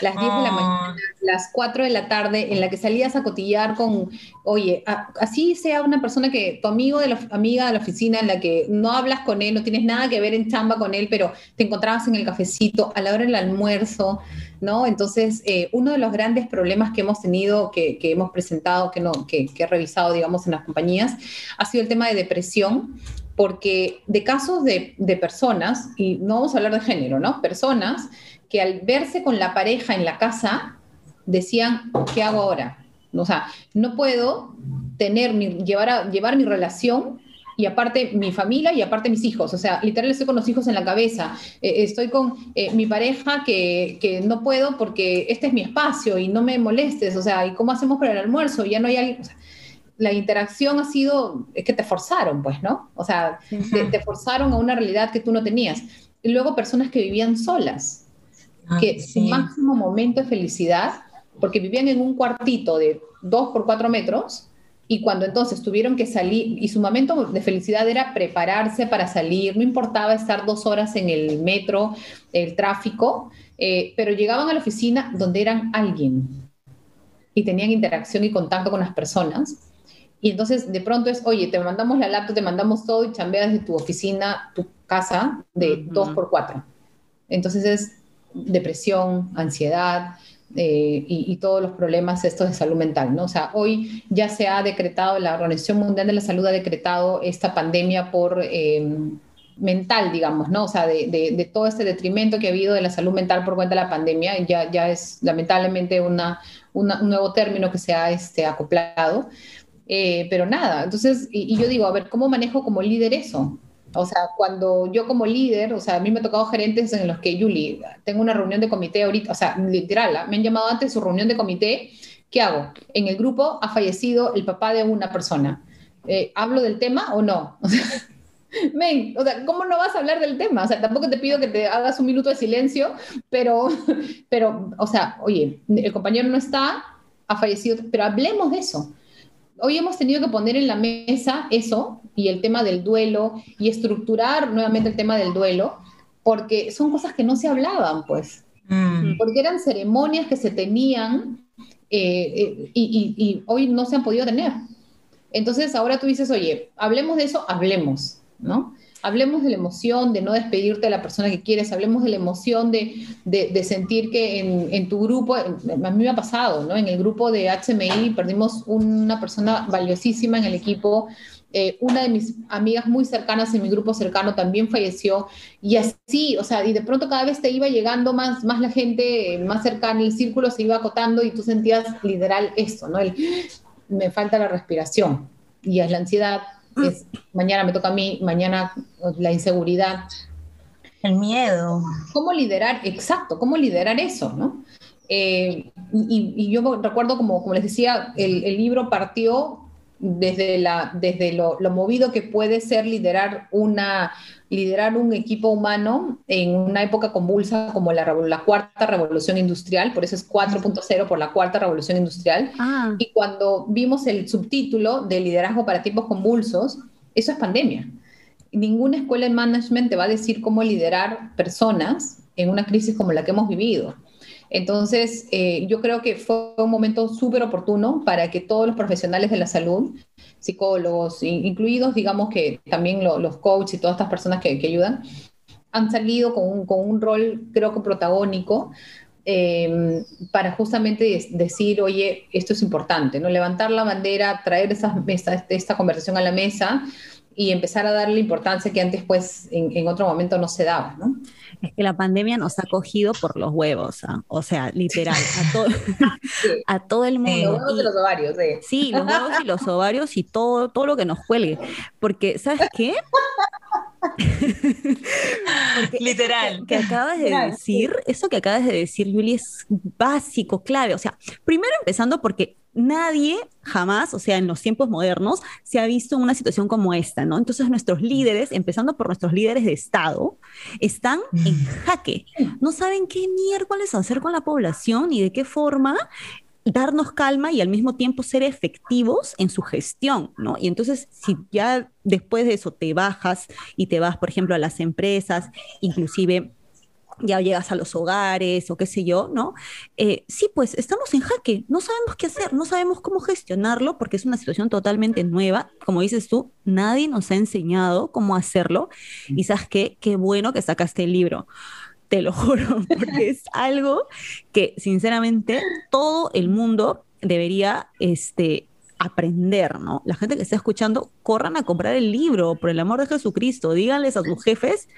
las 10 de la mañana, ah. las 4 de la tarde, en la que salías a cotillar con, oye, así sea una persona que, tu amigo de la amiga de la oficina, en la que no hablas con él, no tienes nada que ver en chamba con él, pero te encontrabas en el cafecito a la hora del almuerzo, ¿no? Entonces, eh, uno de los grandes problemas que hemos tenido, que, que hemos presentado, que, no, que, que he revisado, digamos, en las compañías, ha sido el tema de depresión, porque de casos de, de personas, y no vamos a hablar de género, ¿no? Personas que al verse con la pareja en la casa, decían, ¿qué hago ahora? O sea, no puedo tener mi, llevar, a, llevar mi relación y aparte mi familia y aparte mis hijos. O sea, literal estoy con los hijos en la cabeza. Eh, estoy con eh, mi pareja que, que, no puedo porque este es mi espacio y no me molestes. O sea, ¿y cómo hacemos para el almuerzo? Ya no hay alguien. la interacción ha sido, es que te forzaron, pues, ¿no? O sea, te, te forzaron a una realidad que tú no tenías. Y luego personas que vivían solas Ah, que su máximo momento de felicidad, porque vivían en un cuartito de 2 por 4 metros, y cuando entonces tuvieron que salir, y su momento de felicidad era prepararse para salir, no importaba estar dos horas en el metro, el tráfico, eh, pero llegaban a la oficina donde eran alguien y tenían interacción y contacto con las personas. Y entonces de pronto es, oye, te mandamos la laptop, te mandamos todo y chambeas de tu oficina, tu casa de 2 por 4 Entonces es depresión, ansiedad, eh, y, todos los problemas estos de salud mental, ¿no? O sea, hoy ya se ha decretado, la Organización Mundial de la Salud ha decretado esta pandemia por eh, mental, digamos, ¿no? O sea, de, todo este detrimento que ha habido de la salud mental por cuenta de la pandemia, ya, ya es lamentablemente una, un nuevo término que se ha este, acoplado. Eh, pero nada, entonces, y, yo digo, a ver, ¿cómo manejo como líder eso? O sea, cuando yo como líder, o sea, a mí me ha tocado gerentes en los que, Yuli, tengo una reunión de comité ahorita, o sea, literal, ¿ah? me han llamado antes su reunión de comité, ¿qué hago? En el grupo ha fallecido el papá de una persona. Eh, ¿Hablo del tema o no? Men, o sea, ¿cómo no vas a hablar del tema? O sea, tampoco te pido que te hagas un minuto de silencio, pero, pero, o sea, oye, el compañero no está, ha fallecido, pero hablemos de eso hoy hemos tenido que poner en la mesa eso y el tema del duelo y estructurar nuevamente el tema del duelo, porque son cosas que no se hablaban, pues, mm. porque eran ceremonias que se tenían eh, eh, y, y, hoy no se han podido tener. Entonces ahora tú dices, oye, hablemos de eso, hablemos, ¿no? hablemos de la emoción de no despedirte de la persona que quieres, hablemos de la emoción de, de, sentir que en, en, tu grupo, a mí me ha pasado, ¿no? En el grupo de HMI perdimos una persona valiosísima en el equipo. Eh, una de mis amigas muy cercanas en mi grupo cercano también falleció y así, o sea, y de pronto cada vez te iba llegando más, más la gente más cercana, el círculo se iba acotando y tú sentías literal esto, ¿no? El, me falta la respiración y es la ansiedad, es mañana me toca a mí, mañana la inseguridad. El miedo. ¿Cómo liderar? Exacto, ¿cómo liderar eso? ¿no? Eh, y, yo recuerdo, como, como les decía, el, el libro partió desde, la, desde lo, lo, movido que puede ser liderar, una, liderar un equipo humano en una época convulsa como la, la cuarta revolución industrial, por eso es 4.0 por la cuarta revolución industrial. Ah. Y cuando vimos el subtítulo de liderazgo para tiempos convulsos, eso es pandemia. Ninguna escuela de management te va a decir cómo liderar personas en una crisis como la que hemos vivido. Entonces, eh, yo creo que fue un momento súper oportuno para que todos los profesionales de la salud, psicólogos, incluidos, digamos que también los coaches y todas estas personas que, ayudan, han salido con un, rol, creo que protagónico, em, para justamente decir, oye, esto es importante, ¿no? Levantar la bandera, traer esa, esta, esta conversación a la mesa y empezar a darle importancia que antes, pues, en, en otro momento no se daba, ¿no? Es que la pandemia nos ha cogido por los huevos, ¿ah? o sea, literal, a, todo, a todo el mundo. los huevos y los ovarios, sí. Sí, los huevos y los ovarios y todo, todo lo que nos cuelgue. Porque, ¿sabes qué? Literal. Que, acabas de decir, eso que acabas de decir, Yuli, es básico, clave. O sea, primero empezando porque nadie jamás, o sea, en los tiempos modernos, se ha visto una situación como esta, ¿no? Entonces nuestros líderes, empezando por nuestros líderes de Estado, están en mm. jaque. No saben qué miércoles hacer con la población y de qué forma darnos calma y al mismo tiempo ser efectivos en su gestión, ¿no? Y entonces, si ya después de eso te bajas y te vas, por ejemplo, a las empresas, inclusive ya llegas a los hogares o qué sé yo, ¿no? Eh, sí, pues estamos en jaque, no sabemos qué hacer, no sabemos cómo gestionarlo porque es una situación totalmente nueva. Como dices tú, nadie nos ha enseñado cómo hacerlo y sabes qué, qué bueno que sacaste el libro te lo juro, porque es algo que sinceramente todo el mundo debería este, aprender, ¿no? La gente que está escuchando, corran a comprar el libro, por el amor de Jesucristo, díganles a sus jefes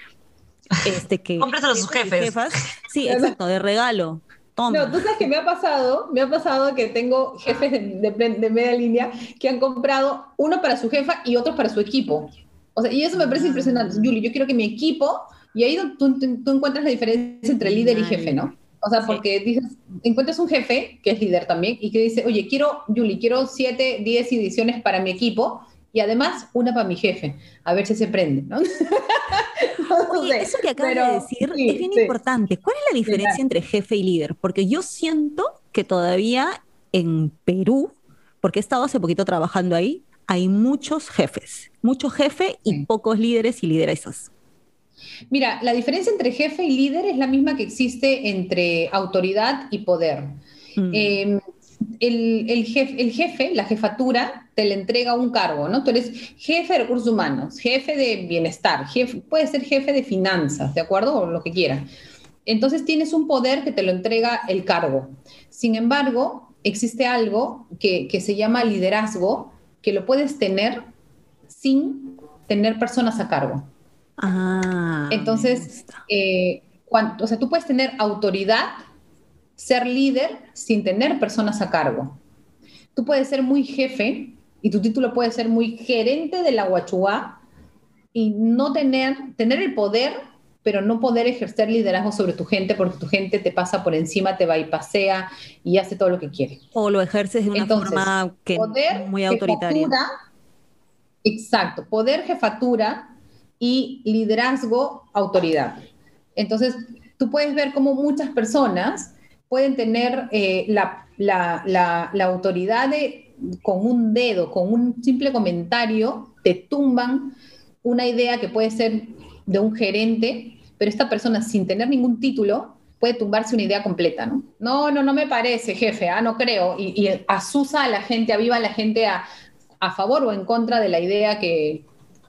este, que... a sus jefes. sí, exacto, de regalo. Toma. No, tú sabes que me ha pasado, me ha pasado que tengo jefes de, de, media línea que han comprado uno para su jefa y otro para su equipo. O sea, y eso me parece impresionante. Julie, yo quiero que mi equipo y ahí tú, tú, encuentras la diferencia entre líder y jefe, ¿no? O sea, porque dices, encuentras un jefe que es líder también y que dice, oye, quiero, Julie, quiero siete, diez ediciones para mi equipo y además una para mi jefe, a ver si se prende, ¿no? Oye, eso que acabas de decir es bien importante. ¿Cuál es la diferencia entre jefe y líder? Porque yo siento que todavía en Perú, porque he estado hace poquito trabajando ahí, hay muchos jefes, muchos jefes y pocos líderes y lideresas. Mira, la diferencia entre jefe y líder es la misma que existe entre autoridad y poder. Mm. Em, el, jefe, la jefatura, te le entrega un cargo, ¿no? Tú eres jefe de recursos humanos, jefe de bienestar, jefe, puede ser jefe de finanzas, ¿de acuerdo? O lo que quiera. Entonces tienes un poder que te lo entrega el cargo. Sin embargo, existe algo que, que se llama liderazgo, que lo puedes tener sin tener personas a cargo. Ah, Entonces, eh, cuan- o sea, tú puedes tener autoridad, ser líder sin tener personas a cargo. Tú puedes ser muy jefe y tu título puede ser muy gerente de la Huachua y no tener, tener el poder, pero no poder ejercer liderazgo sobre tu gente porque tu gente te pasa por encima, te va y pasea y hace todo lo que quiere. O lo ejerces de una Entonces, forma que Poder, muy autoritaria. jefatura, exacto, poder, jefatura y liderazgo, autoridad. Entonces, tú puedes ver cómo muchas personas pueden tener eh, la, la- la- autoridad de, con un dedo, con un simple comentario, te tumban una idea que puede ser de un gerente, pero esta persona sin tener ningún título puede tumbarse una idea completa, ¿no? No, no, no me parece, jefe, ah, no creo. Y, y asusa a la gente, aviva a la gente a, a favor o en contra de la idea que,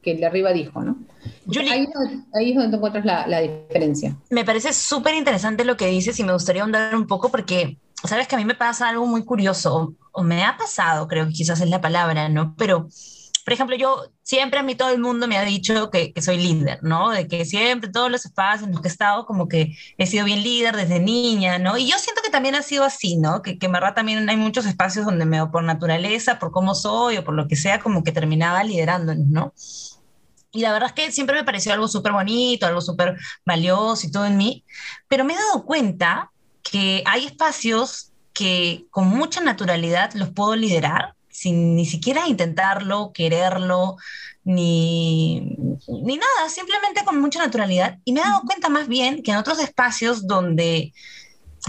que el de arriba dijo, ¿no? Julie, Ahí, es donde- ahí es donde tú encuentras la, la diferencia. me parece súper interesante lo que dices y me gustaría ahondar un poco porque, sabes que a mí me pasa algo muy curioso, o, o me ha pasado, creo que quizás es la palabra, ¿no? Pero, por ejemplo, yo siempre a mí todo el mundo me ha dicho que, que soy líder, ¿no? De que siempre todos los espacios en los que he estado como que he sido bien líder desde niña, ¿no? Y yo siento que también ha sido así, ¿no? Que, que en verdad también hay muchos espacios donde me, por naturaleza, por cómo soy o por lo que sea, como que terminaba liderando, ¿no? Y la verdad es que siempre me pareció algo súper bonito, algo súper valioso y todo en mí, pero me he dado cuenta que hay espacios que con mucha naturalidad los puedo liderar sin ni siquiera intentarlo, quererlo, ni, ni nada, simplemente con mucha naturalidad. Y me he dado cuenta más bien que en otros espacios donde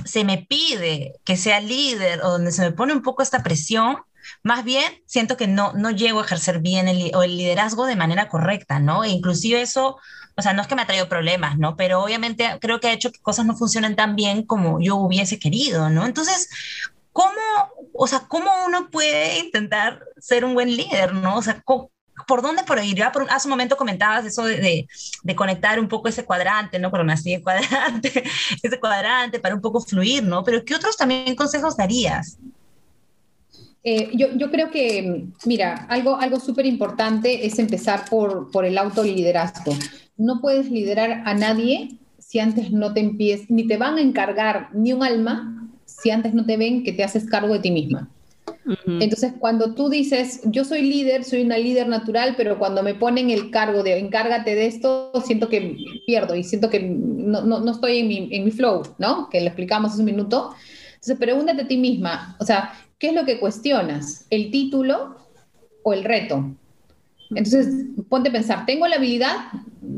se me pide que sea líder o donde se me pone un poco esta presión, más bien siento que no, no llego a ejercer bien el, o el liderazgo de manera correcta, ¿no? E inclusive eso, o sea, no es que me ha traído problemas, ¿no? Pero obviamente creo que ha hecho que cosas no funcionen tan bien como yo hubiese querido, ¿no? Entonces, ¿cómo, o sea, cómo uno puede intentar ser un buen líder, ¿no? O sea, co- ¿por dónde por ahí? Ya por, hace un momento comentabas eso de, de, de conectar un poco ese cuadrante, ¿no? Pero nací de cuadrante, ese cuadrante para un poco fluir, ¿no? Pero ¿qué otros también consejos darías? Eh, yo, yo creo que, mira, algo, algo súper importante es empezar por, por el autoliderazgo. No puedes liderar a nadie si antes no te empiezas, ni te van a encargar ni un alma si antes no te ven que te haces cargo de ti misma. Entonces, cuando tú dices, yo soy líder, soy una líder natural, pero cuando me ponen el cargo de encárgate de esto, siento que pierdo y siento que no, no, no estoy en mi, en mi flow, ¿no? Que lo explicamos hace un minuto. Entonces, pregúntate a ti misma, o sea, ¿qué es lo que cuestionas? ¿El título o el reto? Entonces, ponte a pensar, ¿tengo la habilidad?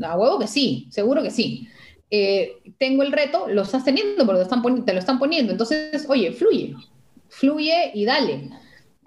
A huevo que sí, seguro que sí. Eh, ¿Tengo el reto? Lo estás teniendo poni- te lo están poniendo. Entonces, oye, fluye, fluye y dale.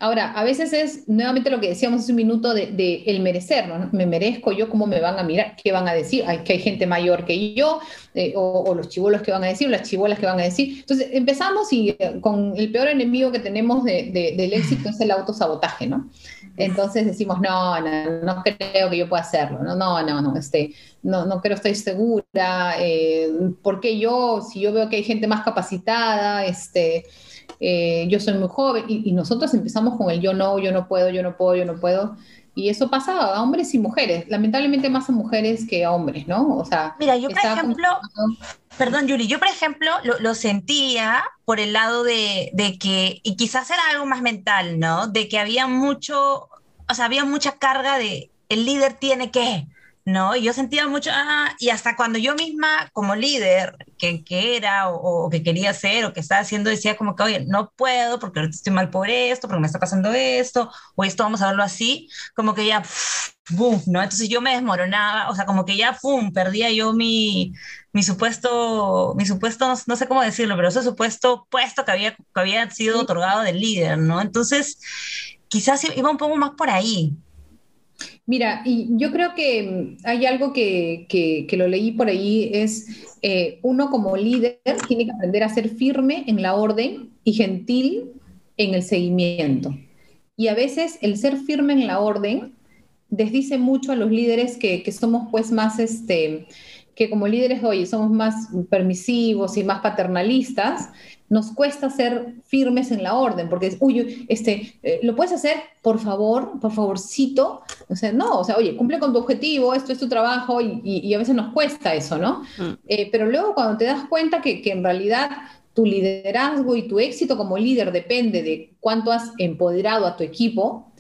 Ahora, a veces es nuevamente lo que decíamos hace un minuto de, el merecer, ¿no? Me merezco yo, ¿cómo me van a mirar? ¿Qué van a decir? Hay, que hay gente mayor que yo, eh, o, los chivolos que van a decir, o las chivolas que van a decir. Entonces, empezamos y eh, con el peor enemigo que tenemos de- de- del éxito es el autosabotaje, ¿no? Entonces decimos, no, no, no creo que yo pueda hacerlo, no, no, no, no, este, no, no creo, estoy segura, eh, ¿por qué yo? Si yo veo que hay gente más capacitada, este, eh, yo soy muy joven, y, y nosotros empezamos con el yo no, yo no puedo, yo no puedo, yo no puedo, y eso pasa a hombres y mujeres, lamentablemente más a mujeres que a hombres, ¿no? O sea, Mira, yo por ejemplo, perdón, Yuri, yo por ejemplo lo, lo sentía por el lado de, de que, y quizás era algo más mental, ¿no? De que había mucho, o sea, había mucha carga de el líder tiene que, ¿no? Y yo sentía mucho, ah, y hasta cuando yo misma como líder, que, que era o, o que quería ser o que estaba haciendo, decía como que, oye, no puedo porque ahorita estoy mal por esto, porque me está pasando esto, o esto vamos a verlo así, como que ya, boom, ¿no? Entonces yo me desmoronaba, o sea, como que ya, pum, perdía yo mi, mi supuesto, mi supuesto, no, no sé cómo decirlo, pero ese supuesto puesto que había, que había sido otorgado del líder, ¿no? Entonces, quizás iba un poco más por ahí. Mira, y yo creo que mm, hay algo que, que, lo leí por ahí, es eh, uno como líder tiene que aprender a ser firme en la orden y gentil en el seguimiento. Y a veces el ser firme en la orden desdice mucho a los líderes que, que somos pues más, este, que como líderes hoy somos más permisivos y más paternalistas, nos cuesta ser firmes en la orden, porque, uy, este, eh, ¿lo puedes hacer? Por favor, por favorcito. O sea, no, o sea, oye, cumple con tu objetivo, esto es tu trabajo y, a veces nos cuesta eso, ¿no? Mm. Eh, pero luego cuando te das cuenta que, que en realidad tu liderazgo y tu éxito como líder depende de cuánto has empoderado a tu equipo,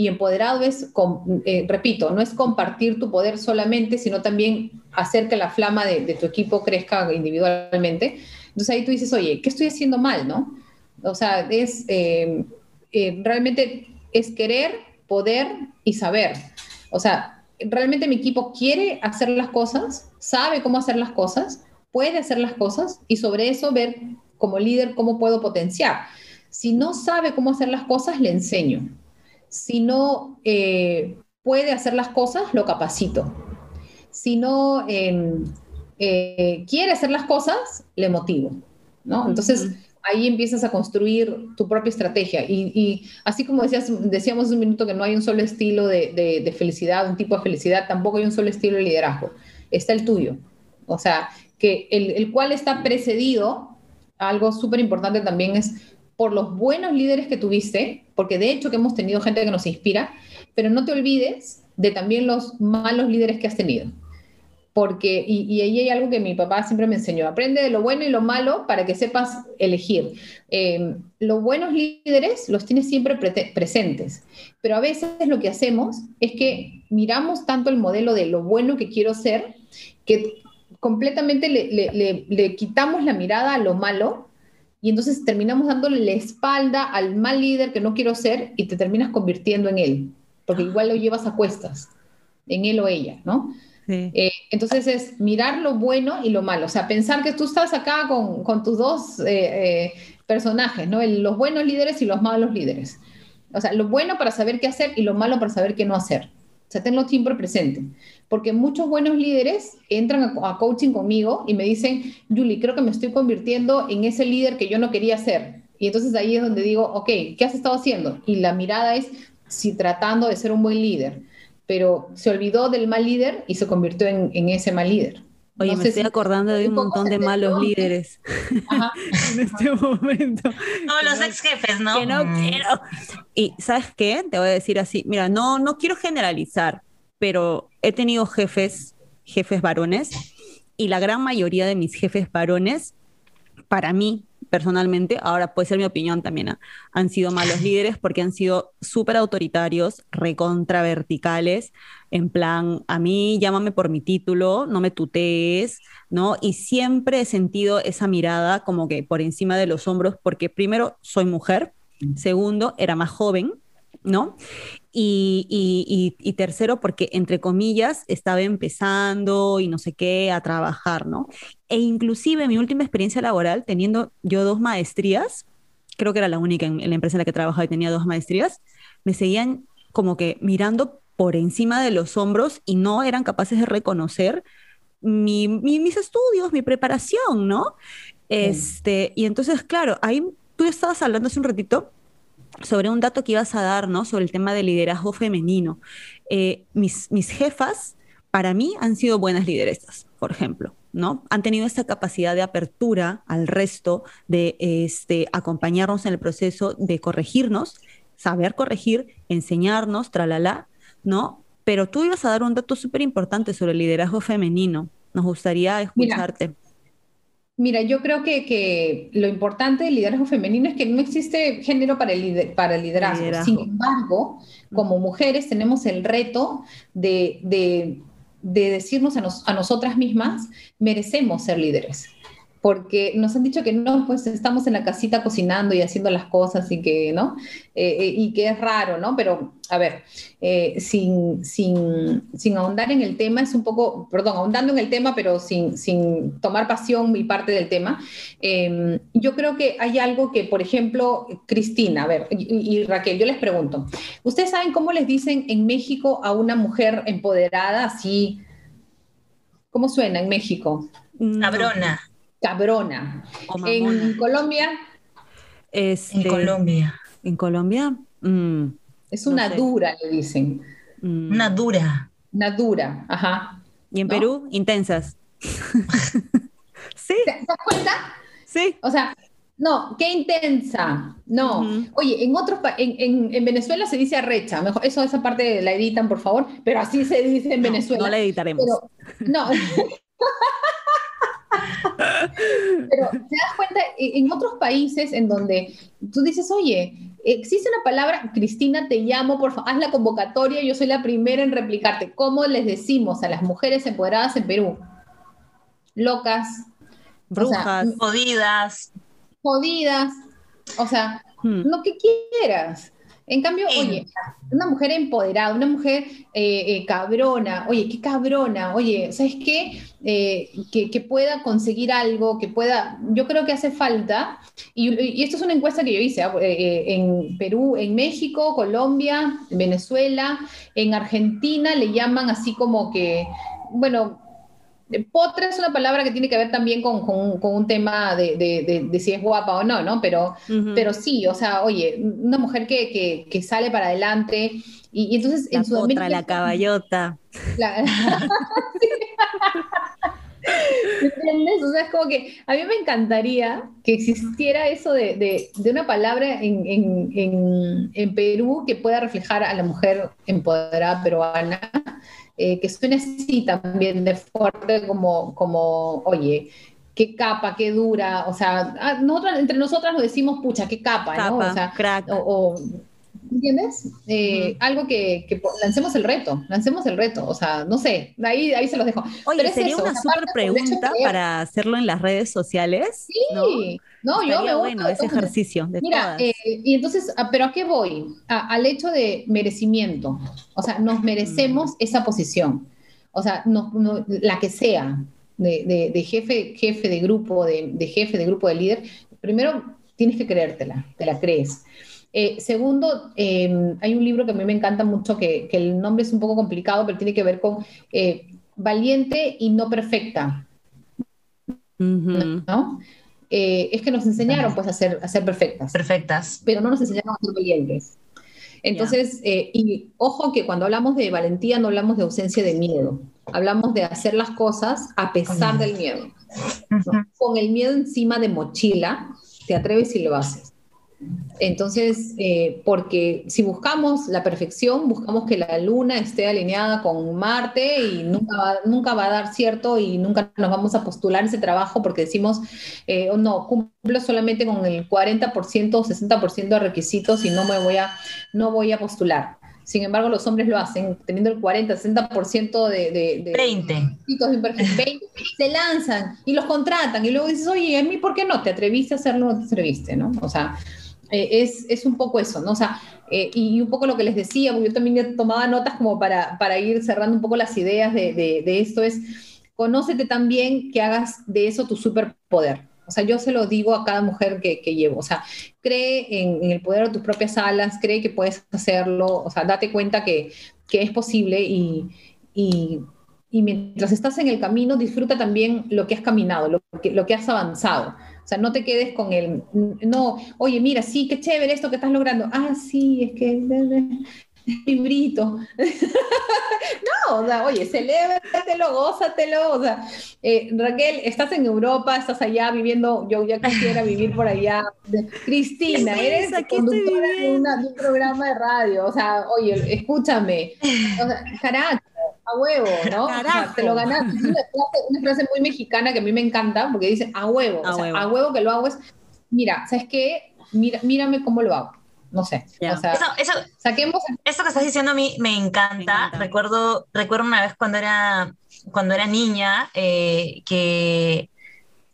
y empoderado es, eh, repito, no es compartir tu poder solamente, sino también hacer que la flama de, tu equipo crezca individualmente. Entonces ahí tú dices, oye, ¿qué estoy haciendo mal, no? O sea, es eh, eh, realmente es querer, poder y saber. O sea, realmente mi equipo quiere hacer las cosas, sabe cómo hacer las cosas, puede hacer las cosas y sobre eso ver como líder cómo puedo potenciar. Si no sabe cómo hacer las cosas, le enseño si no eh, puede hacer las cosas, lo capacito. Si no em, eh, quiere hacer las cosas, le motivo. ¿no? Entonces, ahí empiezas a construir tu propia estrategia. Y, así como decías, decíamos un minuto que no hay un solo estilo de, felicidad, un tipo de felicidad, tampoco hay un solo estilo de liderazgo. Está el tuyo. O sea, que el, el cual está precedido, algo súper importante también es por los buenos líderes que tuviste, porque de hecho que hemos tenido gente que nos inspira, pero no te olvides de también los malos líderes que has tenido. Porque, y, ahí hay algo que mi papá siempre me enseñó, aprende de lo bueno y lo malo para que sepas elegir. Em, los buenos líderes los tienes siempre presentes, pero a veces lo que hacemos es que miramos tanto el modelo de lo bueno que quiero ser, que completamente le, le quitamos la mirada a lo malo y entonces terminamos dándole la espalda al mal líder que no quiero ser y te terminas convirtiendo en él, porque igual lo llevas a cuestas, en él o ella, ¿no? Eh, entonces es mirar lo bueno y lo malo, o sea, pensar que tú estás acá con, con tus dos eh, eh, personajes, ¿no? los buenos líderes y los malos líderes. O sea, lo bueno para saber qué hacer y lo malo para saber qué no hacer. O sea, tenlo siempre presente. Porque muchos buenos líderes entran a, coaching conmigo y me dicen, Julie, creo que me estoy convirtiendo en ese líder que yo no quería ser. Y entonces ahí es donde digo, ok, ¿qué has estado haciendo? Y la mirada es si tratando de ser un buen líder, pero se olvidó del mal líder y se convirtió en, ese mal líder. Oye, me estoy acordando de un montón de malos líderes en este momento. No, los ex jefes, ¿no? Que no mm. quiero. Y ¿sabes qué? Te voy a decir así, mira, no, no quiero generalizar, pero he tenido jefes, jefes varones, y la gran mayoría de mis jefes varones, para mí personalmente, ahora puede ser mi opinión también, ¿ah? han sido malos líderes porque han sido súper autoritarios, recontra verticales, en plan, a mí llámame por mi título, no me tutees, ¿no? Y siempre he sentido esa mirada como que por encima de los hombros, porque primero soy mujer, segundo era más joven, ¿no? Y, tercero, porque entre comillas estaba empezando y no sé qué a trabajar, ¿no? E inclusive mi última experiencia laboral, teniendo yo dos maestrías, creo que era la única en, la empresa en la que trabajaba y tenía dos maestrías, me seguían como que mirando por encima de los hombros y no eran capaces de reconocer mis estudios, mi preparación, ¿no? Este, y entonces, claro, ahí tú estabas hablando hace un ratito sobre un dato que ibas a dar, ¿no? Sobre el tema del liderazgo femenino. Eh, mis, mis jefas, para mí, han sido buenas lideresas, por ejemplo. ¿no? Han tenido esta capacidad de apertura al resto, de este, acompañarnos en el proceso, de corregirnos, saber corregir, enseñarnos, tralala, ¿no? Pero tú ibas a dar un dato súper importante sobre el liderazgo femenino. Nos gustaría escucharte. Mira, yo creo que, lo importante del liderazgo femenino es que no existe género para el, para el liderazgo. Sin embargo, como mujeres tenemos el reto de, decirnos a, a nosotras mismas, merecemos ser líderes porque nos han dicho que no, pues estamos en la casita cocinando y haciendo las cosas y que, ¿no? Eh, eh, y que es raro, ¿no? Pero, a ver, eh, sin, sin, sin, ahondar en el tema, es un poco, perdón, ahondando en el tema, pero sin, sin tomar pasión y parte del tema, em, yo creo que hay algo que, por ejemplo, Cristina, a ver, y, y, Raquel, yo les pregunto, ¿ustedes saben cómo les dicen en México a una mujer empoderada así? ¿Cómo suena en México? Cabrona cabrona. En Colombia. Este, en Colombia. En Colombia. Mm, es una dura, le dicen. Mm. Una dura. Una dura, ajá. ¿Y en Perú? Intensas. sí, ¿Te das cuenta? sí. O sea, no, qué intensa. No. Oye, en otros en, en, en Venezuela se dice arrecha. Mejor, eso, esa parte la editan, por favor. Pero así se dice en No, Venezuela. No la editaremos. Pero, no. Pero te das cuenta, en en otros países en donde tú dices, oye, existe una palabra, Cristina, te llamo, por favor, haz la convocatoria, yo soy la primera en replicarte. ¿Cómo les decimos a las mujeres empoderadas en Perú? Locas, Brujas. Jodidas. jodidas, o sea, Hmm. lo que quieras. En cambio, Sí. oye, una mujer empoderada, una mujer eh, eh, cabrona, oye, qué cabrona, oye, ¿sabes qué? Eh, que, que pueda conseguir algo, que pueda, yo creo que hace falta, y, y esto es una encuesta que yo hice ah, en Perú, en México, Colombia, Venezuela, en Argentina le llaman así como que, bueno, Potra es una palabra que tiene que ver también con, con- con un tema de, de- de- de si es guapa o no, ¿no? Pero, pero sí, o sea, oye, una mujer que, que- que sale para adelante y, y entonces la en Sudamérica... potra, la caballota. la- ¿Me entiendes? O sea, es como que a mí me encantaría que existiera eso de, de- de una palabra en, en- en- en Perú que pueda reflejar a la mujer empoderada peruana, eh, que suene así también de fuerte como, como oye, qué capa, qué dura, o sea, ah, nosotras, entre nosotras nos decimos, pucha, qué capa, ¿no? O sea, crack. o, o- ¿entiendes? Eh, Algo que, lancemos el reto, lancemos el reto, o sea, no sé, ahí, ahí se los dejo. Oye, Pero es sería eso, una súper pregunta para hacerlo en las redes sociales. Sí, ¿no? no, yo me bueno ese ejercicio de Mira, eh, y entonces, ah, ¿pero a qué voy? A- al hecho de merecimiento. O sea, nos Mm. merecemos esa posición. O sea, no- no- la que sea, de, de- de jefe, jefe de grupo, de, de jefe de grupo de líder, primero tienes que creértela, te la crees. Eh, segundo, eh, hay un libro que a mí me encanta mucho, que, que el nombre es un poco complicado, pero tiene que ver con eh, valiente y no perfecta. ¿no? Eh, es que nos enseñaron pues a ser, a ser perfectas, Perfectas. pero no nos enseñaron a ser valientes. Entonces, y ojo que cuando hablamos de valentía no hablamos de ausencia de miedo, hablamos de hacer las cosas a pesar del miedo. Con el miedo encima de mochila, te atreves y lo haces. Entonces, eh, porque si buscamos la perfección, buscamos que la luna esté alineada con Marte y nunca va, nunca va a dar cierto y nunca nos vamos a postular ese trabajo porque decimos, eh, oh, no, cumplo solamente con el 40% o 60% de requisitos y no me voy a, no voy a postular. Sin embargo, los hombres lo hacen teniendo el 40, 60% de, de, de 20. requisitos de un perfil. 20, se lanzan y los contratan y luego dices, oye, ¿a mí por qué no? ¿Te atreviste a hacerlo o no te atreviste? ¿no? O sea, eh, es, es un poco eso, ¿no? O sea, eh, y un poco lo que les decía, porque yo también tomaba notas como para, para ir cerrando un poco las ideas de, de, esto, es conócete también que hagas de eso tu superpoder. O sea, yo se lo digo a cada mujer que, llevo. O sea, cree en, en, el poder de tus propias alas, cree que puedes hacerlo. O sea, date cuenta que, que es posible y, y, y, mientras estás en el camino, disfruta también lo que has caminado, lo que, lo que has avanzado. O sea, no te quedes con el, no, oye, mira, sí, qué chévere esto que estás logrando. Ah, sí, es que librito. no, o sea, oye, celébratelo, gózatelo. O sea, eh, Raquel, estás en Europa, estás allá viviendo, yo ya quisiera vivir por allá. Cristina, eres Aquí conductora de, una, de, un programa de radio. O sea, oye, escúchame. O sea, carajo, a huevo, ¿no? O sea, te lo ganaste. Una frase, una frase, muy mexicana que a mí me encanta porque dice a huevo. A, o sea, huevo. a huevo que lo hago es, mira, ¿sabes qué? Mira, mírame cómo lo hago no sé. Yeah. O sea, eso, eso, saquemos. Eso que estás diciendo a mí me encanta. Me encanta. Recuerdo, recuerdo una vez cuando era, cuando era niña eh, que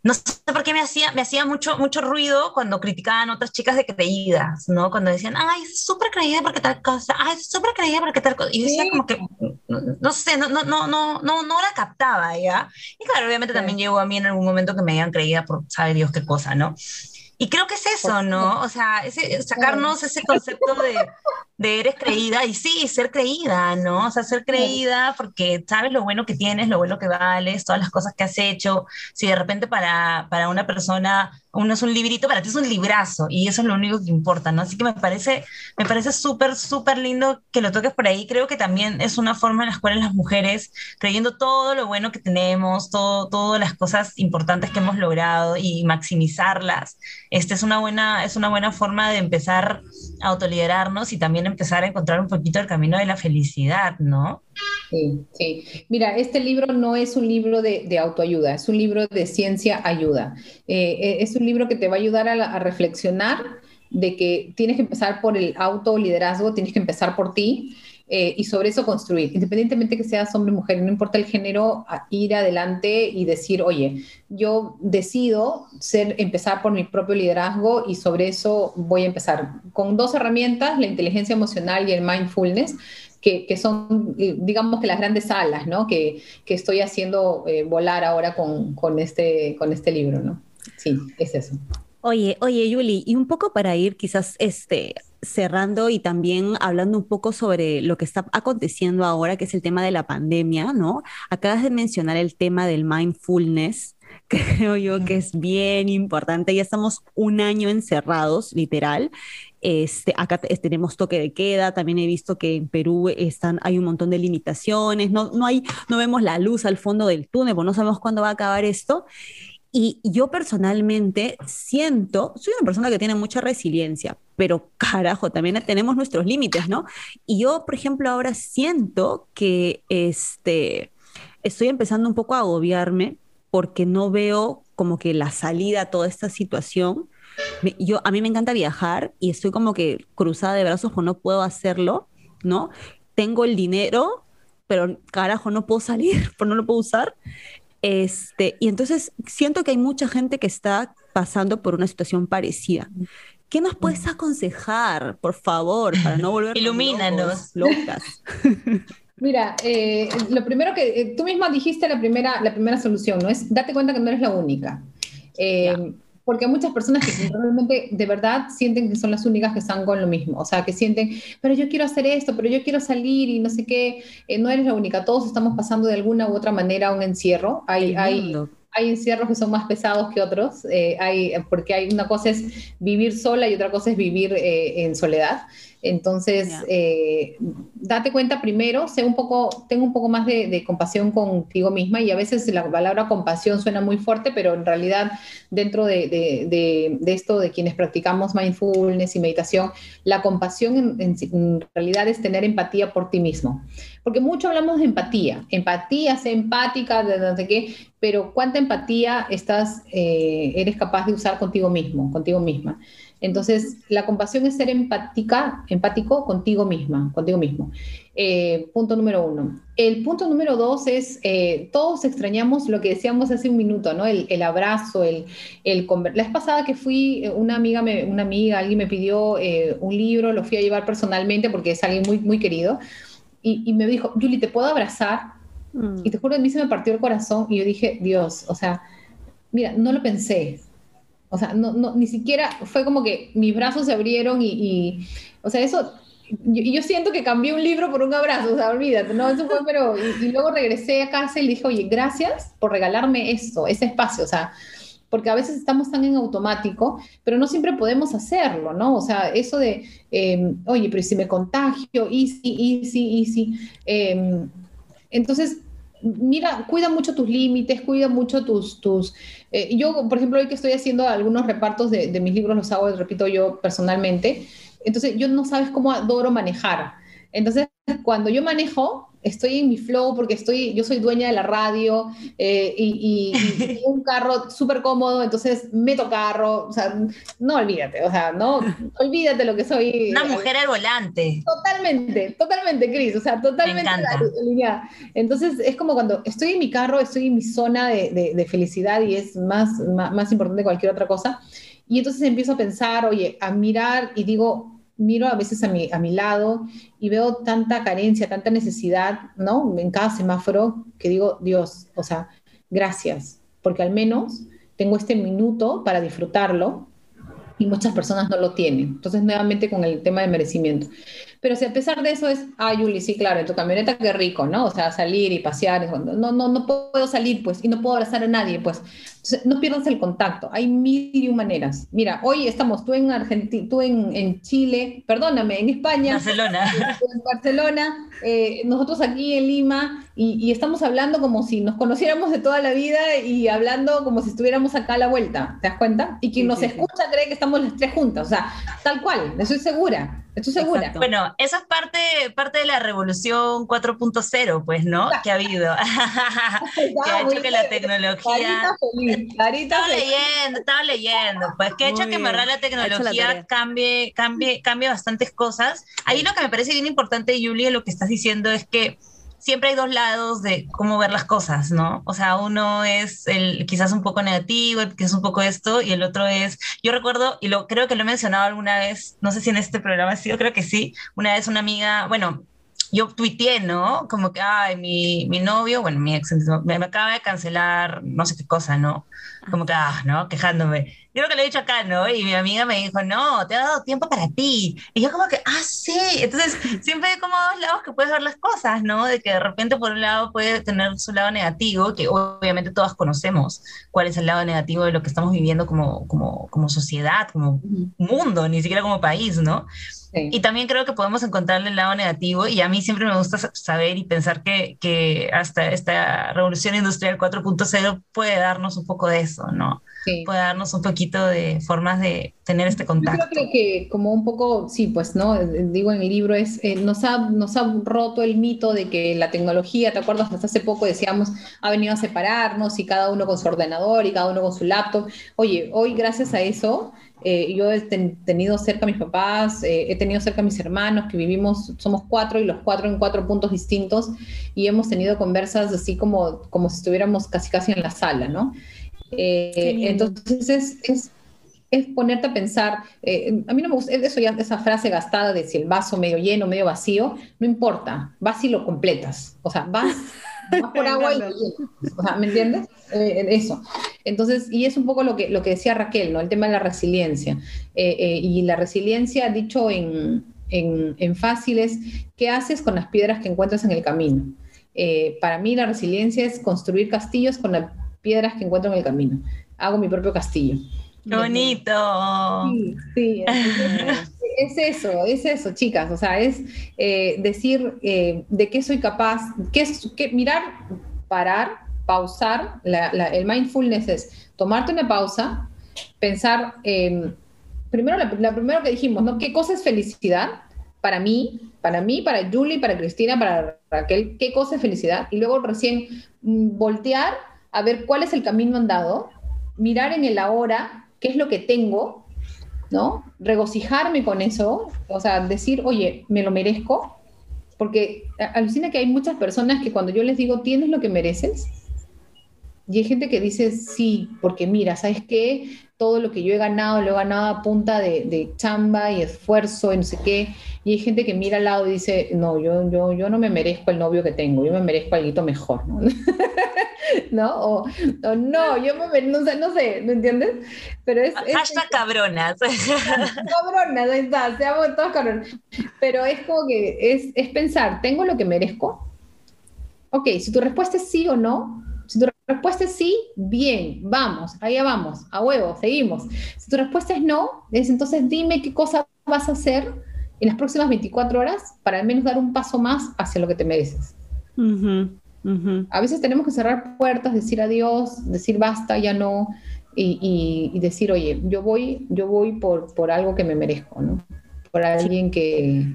no sé por qué me hacía, me hacía mucho, mucho ruido cuando criticaban otras chicas de creídas, ¿no? Cuando decían, ay, es súper creída porque tal cosa, ay, es súper creída porque tal cosa. Y yo decía sí. como que, no, no, sé, no, no, no, no, no, no la captaba, ¿ya? Y claro, obviamente sí. también llegó a mí en algún momento que me habían creída por sabe Dios qué cosa, ¿no? Y creo que es eso, ¿no? O sea, ese, sacarnos ese concepto de, de, eres creída y sí, ser creída, ¿no? O sea, ser creída porque sabes lo bueno que tienes, lo bueno que vales, todas las cosas que has hecho. Si de repente para, para una persona uno es un librito, para ti es un librazo y eso es lo único que importa, ¿no? Así que me parece, me parece súper, súper lindo que lo toques por ahí. Creo que también es una forma en la cual las mujeres, creyendo todo lo bueno que tenemos, todo, todas las cosas importantes que hemos logrado y maximizarlas, esta es una buena, es una buena forma de empezar a autoliderarnos y también empezar a encontrar un poquito el camino de la felicidad, ¿no? Sí, sí. Mira, este libro no es un libro de, autoayuda, es un libro de ciencia ayuda. Eh, eh, es un libro que te va a ayudar a, reflexionar de que tienes que empezar por el autoliderazgo, tienes que empezar por ti. Eh, y sobre eso construir, independientemente que seas hombre o mujer, no importa el género, ir adelante y decir, oye, yo decido ser, empezar por mi propio liderazgo y sobre eso voy a empezar con dos herramientas, la inteligencia emocional y el mindfulness, que, son, eh, digamos que las grandes alas, ¿no? Que, que estoy haciendo eh, volar ahora con, con, este, con este libro, ¿no? Sí, es eso. Oye, oye, Yuli, y un poco para ir quizás este, cerrando y también hablando un poco sobre lo que está aconteciendo ahora, que es el tema de la pandemia, ¿no? Acabas de mencionar el tema del mindfulness, que creo yo que es bien importante. Ya estamos un año encerrados, literal, este, acá tenemos toque de queda, también he visto que en Perú están, hay un montón de limitaciones, no, no, hay, no vemos la luz al fondo del túnel, porque no sabemos cuándo va a acabar esto. Y yo personalmente siento, soy una persona que tiene mucha resiliencia, pero carajo, también tenemos nuestros límites, ¿no? Y yo, por ejemplo, ahora siento que este, estoy empezando un poco a agobiarme porque no veo como que la salida a toda esta situación yo, a mí me encanta viajar y estoy como que cruzada de brazos porque no puedo hacerlo, ¿no? Tengo el dinero, pero carajo, no puedo salir, pues no lo puedo usar. Este, y entonces siento que hay mucha gente que está pasando por una situación parecida. ¿Qué nos puedes aconsejar, por favor, para no volver Ilumínanos. locas? Mira, eh, lo primero que eh, tú misma dijiste la primera, la primera solución, ¿no? Es date cuenta que no eres la única. Eh, porque hay muchas personas que realmente de verdad sienten que son las únicas que están con lo mismo, o sea, que sienten, pero yo quiero hacer esto, pero yo quiero salir y no sé qué, eh, no eres la única, todos estamos pasando de alguna u otra manera un encierro, hay, hay, hay encierros que son más pesados que otros, eh, hay, porque hay una cosa es vivir sola y otra cosa es vivir eh, en soledad. Entonces, eh, date cuenta primero, sé un poco, tengo un poco más de, compasión contigo misma y a veces la palabra compasión suena muy fuerte, pero en realidad dentro de, esto de quienes practicamos mindfulness y meditación, la compasión en, realidad es tener empatía por ti mismo. Porque mucho hablamos de empatía, empatía, ser empática, de no sé qué, pero ¿cuánta empatía estás, eh, eres capaz de usar contigo mismo, contigo misma? Entonces, la compasión es ser empática, empático contigo misma, contigo mismo. Eh, punto número uno. El punto número dos es, eh, todos extrañamos lo que decíamos hace un minuto, ¿no? El, abrazo, el, el La vez pasada que fui, eh, una amiga, me, una amiga, alguien me pidió un libro, lo fui a llevar personalmente porque es alguien muy, muy querido, y, y me dijo, Julie, ¿te puedo abrazar? Mm. Y te juro, a mí se me partió el corazón y yo dije, Dios, o sea, mira, no lo pensé, o sea, no, no, ni siquiera fue como que mis brazos se abrieron y, o sea, eso, y yo, siento que cambié un libro por un abrazo, o sea, olvídate, ¿no? Eso fue, pero, y, luego regresé a casa y dije, oye, gracias por regalarme esto, ese espacio, o sea, porque a veces estamos tan en automático, pero no siempre podemos hacerlo, ¿no? O sea, eso de, em, oye, pero si me contagio, easy, easy, easy. Eh, entonces, mira, cuida mucho tus límites, cuida mucho tus... tus eh, yo, por ejemplo, hoy que estoy haciendo algunos repartos de, de mis libros, los hago, repito yo personalmente, entonces yo no sabes cómo adoro manejar. Entonces, cuando yo manejo, estoy en mi flow porque estoy, yo soy dueña de la radio eh, y, un carro súper cómodo, entonces meto carro, o sea, no olvídate, o sea, no, olvídate lo que soy. Una mujer al volante. Totalmente, totalmente, Cris, o sea, totalmente alineada. Entonces, es como cuando estoy en mi carro, estoy en mi zona de, de, felicidad y es más, más, más importante que cualquier otra cosa. Y entonces empiezo a pensar, oye, a mirar y digo, miro a veces a mi, a mi lado y veo tanta carencia, tanta necesidad, ¿no? En cada semáforo que digo, Dios, o sea, gracias, porque al menos tengo este minuto para disfrutarlo y muchas personas no lo tienen. Entonces, nuevamente con el tema de merecimiento. Pero si a pesar de eso es, ah, Yuli, sí, claro, en tu camioneta qué rico, ¿no? O sea, salir y pasear, no, no, no puedo salir, pues, y no puedo abrazar a nadie, pues. Entonces, no pierdas el contacto, hay mil y un maneras. Mira, hoy estamos tú en Argentina, tú en, en, Chile, perdóname, en España. Barcelona. En Barcelona, eh, nosotros aquí en Lima, y, y, estamos hablando como si nos conociéramos de toda la vida y hablando como si estuviéramos acá a la vuelta, ¿te das cuenta? Y quien nos escucha cree que estamos las tres juntas, o sea, tal cual, estoy segura. Estoy segura. Bueno, eso es parte, parte de la revolución 4.0, pues, ¿no? Que ha habido. que ha hecho que la tecnología. estaba leyendo, estaba leyendo, pues, que ha hecho que verdad la tecnología cambie, cambie, cambie bastantes cosas. Ahí lo que me parece bien importante, Julia, lo que estás diciendo es que siempre hay dos lados de cómo ver las cosas, ¿no? O sea, uno es el quizás un poco negativo, que es un poco esto, y el otro es, yo recuerdo, y lo creo que lo he mencionado alguna vez, no sé si en este programa ha sido, creo que sí, una vez una amiga, bueno, yo tuiteé, ¿no? Como que, ay, mi, mi novio, bueno, mi ex, me, me, acaba de cancelar no sé qué cosa, ¿no? Como que, ah, ¿no? Quejándome creo que lo he dicho acá, ¿no? Y mi amiga me dijo, no, te ha dado tiempo para ti. Y yo como que, ah, sí. Entonces, siempre hay como dos lados que puedes ver las cosas, ¿no? De que de repente por un lado puede tener su lado negativo, que obviamente todas conocemos cuál es el lado negativo de lo que estamos viviendo como, como, como sociedad, como mundo, ni siquiera como país, ¿no? Y también creo que podemos encontrarle el lado negativo y a mí siempre me gusta saber y pensar que, que hasta esta revolución industrial 4.0 puede darnos un poco de eso, ¿no? puede darnos un poquito de formas de tener este contacto. Yo creo que como un poco, sí, pues, ¿no? Digo en mi libro, es, eh, nos, ha, nos ha roto el mito de que la tecnología, ¿te acuerdas? Hasta hace poco decíamos, ha venido a separarnos y cada uno con su ordenador y cada uno con su laptop. Oye, hoy gracias a eso, eh, yo he tenido cerca a mis papás, eh, he tenido cerca a mis hermanos, que vivimos, somos cuatro y los cuatro en cuatro puntos distintos, y hemos tenido conversas así como, como si estuviéramos casi casi en la sala, ¿no? Eh, entonces es, es, ponerte a pensar, eh, a mí no me gusta, eso ya, esa frase gastada de si el vaso medio lleno, medio vacío, no importa, vas y lo completas, o sea, vas, por agua y o sea, ¿me entiendes? Eh, eso. Entonces, y es un poco lo que, lo que decía Raquel, ¿no? El tema de la resiliencia. y la resiliencia, dicho en, en, en fáciles, ¿qué haces con las piedras que encuentras en el camino? para mí la resiliencia es construir castillos con la piedras que encuentro en el camino. Hago mi propio castillo. ¡Qué bonito! Sí, sí. Es, eso, es eso, chicas. O sea, es eh, decir eh, de qué soy capaz, qué es, qué, mirar, parar, pausar. el mindfulness es tomarte una pausa, pensar, primero, la, primero que dijimos, ¿no? ¿Qué cosa es felicidad? Para mí, para mí, para Julie, para Cristina, para Raquel, ¿qué cosa es felicidad? Y luego recién mm, voltear a ver cuál es el camino andado, mirar en el ahora, qué es lo que tengo, ¿no? Regocijarme con eso, o sea, decir, oye, me lo merezco, porque alucina que hay muchas personas que cuando yo les digo, tienes lo que mereces, y hay gente que dice, sí, porque mira, ¿sabes qué? Todo lo que yo he ganado, lo he ganado a punta de, de chamba y esfuerzo y no sé qué. Y hay gente que mira al lado y dice, no, yo, yo, yo no me merezco el novio que tengo, yo me merezco algo mejor, ¿no? ¿No? O, no, yo me merezco, no sé, no sé, ¿me entiendes? Pero es... Hashtag cabronas. cabronas, ahí está, seamos todos cabronas. Pero es como que es, es pensar, ¿tengo lo que merezco? Ok, si tu respuesta es sí o no, si tu respuesta es sí, bien, vamos, allá vamos, a huevo, seguimos. Si tu respuesta es no, es entonces dime qué cosa vas a hacer en las próximas 24 horas para al menos dar un paso más hacia lo que te mereces. A veces tenemos que cerrar puertas, decir adiós, decir basta, ya no, y, decir, oye, yo voy, yo voy por, por algo que me merezco, ¿no? Por alguien que,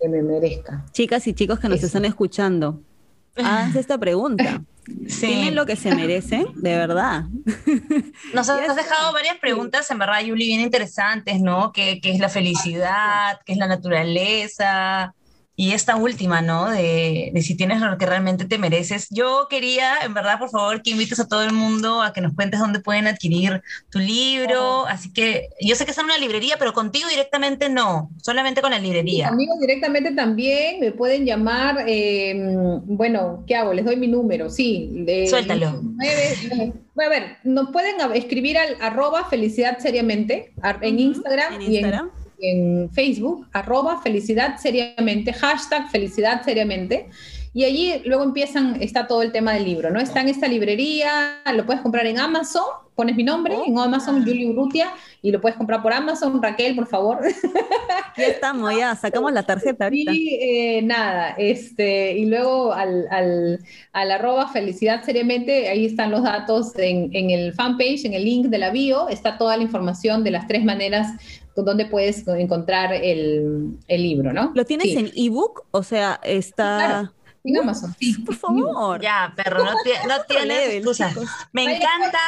que me merezca. Chicas y chicos que nos están escuchando, háganse esta pregunta. ¿Tienen lo que se merecen? De verdad. Nos has dejado varias preguntas, en verdad, Yuli, bien interesantes, ¿no? ¿Qué, qué es la felicidad? ¿Qué es la naturaleza? Y esta última, ¿no? De, de, si tienes lo que realmente te mereces. Yo quería, en verdad, por favor, que invites a todo el mundo a que nos cuentes dónde pueden adquirir tu libro. Así que yo sé que es en una librería, pero contigo directamente no, solamente con la librería. conmigo directamente también me pueden llamar. Eh, bueno, ¿qué hago? Les doy mi número, sí. Suéltalo. A ver, nos pueden escribir al arroba felicidad seriamente en Instagram, En Instagram. y en, en Facebook, arroba felicidad seriamente, hashtag felicidad seriamente. Y allí luego empiezan, está todo el tema del libro, ¿no? Está en esta librería, lo puedes comprar en Amazon, pones mi nombre en Amazon, Julie Urrutia, y lo puedes comprar por Amazon, Raquel, por favor. Ya estamos, ya sacamos la tarjeta ahorita. Y eh, nada, este, y luego al, al, al arroba felicidad seriamente, ahí están los datos en, en el fanpage, en el link de la bio, está toda la información de las tres maneras donde puedes encontrar el, el libro, ¿no? ¿Lo tienes Sí. en ebook? O sea, está... Claro. En Amazon, sí. Por favor. Ya, perro, no, ti- no tienes excusas. Me encanta,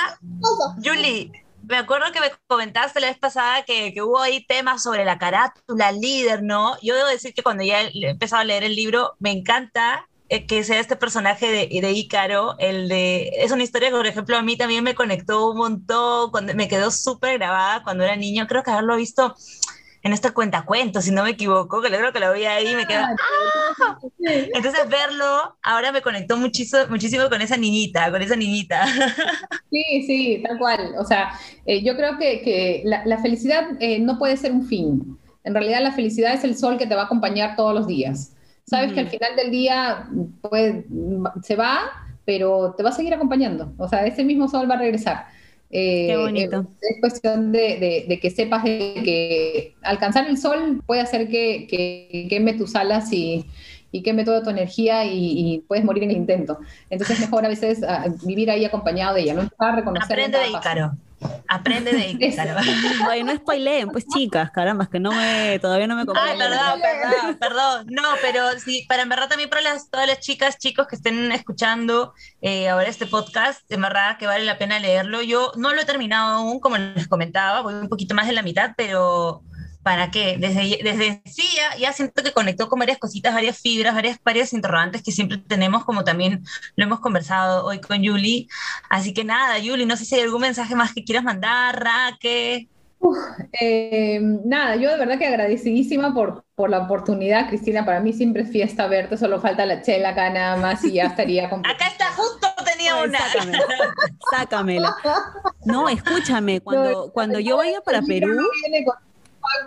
Julie. Me acuerdo que me comentaste la vez pasada que, que hubo ahí temas sobre la carátula, líder, ¿no? Yo debo decir que cuando ya he empezado a leer el libro, me encanta eh, que sea este personaje de, de Ícaro, el de... Es una historia que, por ejemplo, a mí también me conectó un montón, cuando, me quedó súper grabada cuando era niño. Creo que haberlo visto en esta cuenta cuentos, si no me equivoco, que creo que lo vi ahí y me quedó... ¡ah! Entonces verlo ahora me conectó muchísimo, muchísimo con esa niñita, con esa niñita. Sí, sí, tal cual. O sea, eh, yo creo que, que la, la felicidad eh, no puede ser un fin. En realidad la felicidad es el sol que te va a acompañar todos los días. Sabes que al final del día pues, se va, pero te va a seguir acompañando. O sea, ese mismo sol va a regresar. Eh, Qué bonito. es cuestión de, de- de que sepas de que alcanzar el sol puede hacer que, que queme tus alas y, y queme toda tu energía y, y puedes morir en el intento. Entonces es mejor a veces ah, vivir ahí acompañado de ella, no a reconocer Aprende de Ícaro. Aprende de Ícaro. Ay, no spoileen, pues chicas, caramba, es que no me, todavía no me Ay, compré. perdón, perdón, perdón. No, pero sí, para en verdad también para las, todas las chicas, chicos que estén escuchando eh, ahora este podcast, en verdad que vale la pena leerlo. Yo no lo he terminado aún, como les comentaba, voy un poquito más de la mitad, pero ¿para qué? Desde, desde sí ya, ya siento que conectó con varias cositas, varias fibras, varias, varias interrogantes que siempre tenemos, como también lo hemos conversado hoy con Yuli. Así que nada, Yuli, no sé si hay algún mensaje más que quieras mandar, Raque. Eh, nada, yo de verdad que agradecidísima por, por la oportunidad, Cristina. Para mí siempre es fiesta verte, solo falta la chela acá nada más y ya estaría completa. Acá está, justo tenía Ay, una. sácamela, sácamela. No, escúchame, cuando, cuando yo vaya para Perú, viene con-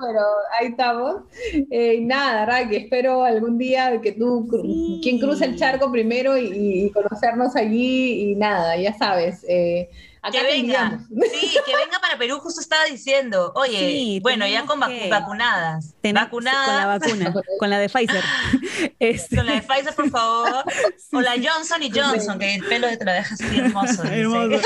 pero ahí estamos. Eh, nada, Raque, espero algún día que tú, Sí. quien cruce el charco primero y, y conocernos allí y nada, ya sabes. eh, acá Que venga, sí, que venga para Perú, justo estaba diciendo, oye, Sí, bueno, ya con vacu- vacunadas, vacunadas, con la vacuna, con la de Pfizer. Este, con la de Pfizer, por favor, o la Johnson y Johnson, que el pelo te lo dejas así hermoso. Hermoso.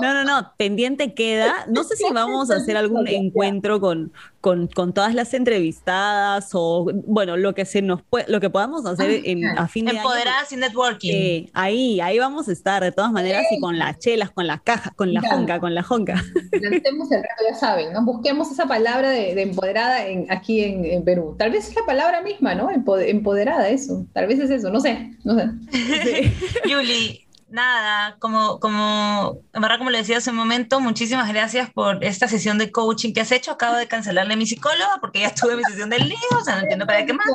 No, no, no, pendiente queda. No sé si vamos a hacer algún encuentro con, con, con todas las entrevistadas o, bueno, lo que se nos puede, lo que podamos hacer en, a fin de año. Empoderadas y networking. Eh, ahí, ahí vamos a estar de todas maneras y con las chelas, con la caja, con la jonca, con la jonca. Lancemos el reto, ya saben, ¿no? Busquemos esa palabra de, de empoderada en, aquí en, en Perú. Tal vez es la palabra misma, ¿no? Empo- empoderada, eso. Tal vez es eso, no sé, no sé. Yuli, nada, como, como, en verdad, como le decía hace un momento, muchísimas gracias por esta sesión de coaching que has hecho. Acabo de cancelarle a mi psicóloga porque ya tuve mi sesión del lío, o sea, no entiendo para qué más.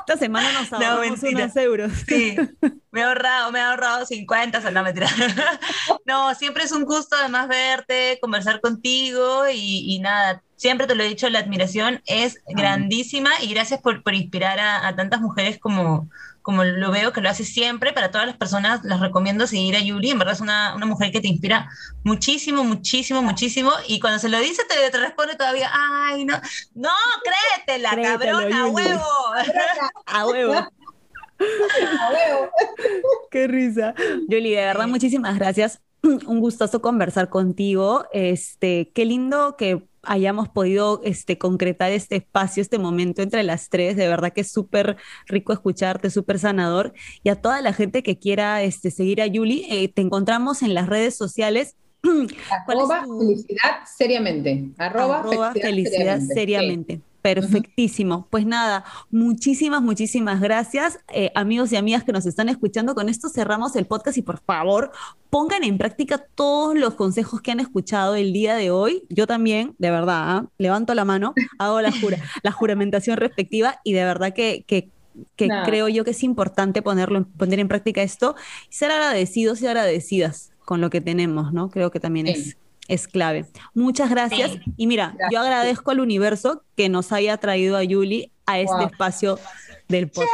Esta semana nos ahorramos mentira. unos euros. Sí, me he ahorrado, me he ahorrado 50, o sea, no, mentira. No, siempre es un gusto además verte, conversar contigo y, y nada, siempre te lo he dicho, la admiración es grandísima y gracias por, por inspirar a, a tantas mujeres como, como lo veo que lo hace siempre. Para todas las personas les recomiendo seguir a Yuri, en verdad es una, una mujer que te inspira muchísimo, muchísimo, muchísimo y cuando se lo dice te, te responde todavía, ay, no, no, créetela, Créetelo, cabrona, Yuli. huevo. A huevo. A huevo. Qué risa. Yoli, de verdad, muchísimas gracias. Un gustazo conversar contigo. Este, qué lindo que hayamos podido este, concretar este espacio, este momento entre las tres. De verdad que es súper rico escucharte, súper sanador. Y a toda la gente que quiera este, seguir a Yuli, eh, te encontramos en las redes sociales. ¿Cuál es Arroba tu- felicidad seriamente. Arroba, Arroba felicidad seriamente. Perfectísimo. Pues nada, muchísimas, muchísimas gracias, eh, amigos y amigas que nos están escuchando. Con esto cerramos el podcast y por favor pongan en práctica todos los consejos que han escuchado el día de hoy. Yo también, de verdad, ¿ah? levanto la mano, hago la, jura, la juramentación respectiva y de verdad que, que que creo yo que es importante ponerlo, poner en práctica esto y ser agradecidos y agradecidas con lo que tenemos, ¿no? Creo que también Sí. es, es clave. Muchas gracias. Sí. Y mira, Gracias. yo agradezco al universo que nos haya traído a Yuli a este Wow. espacio del podcast.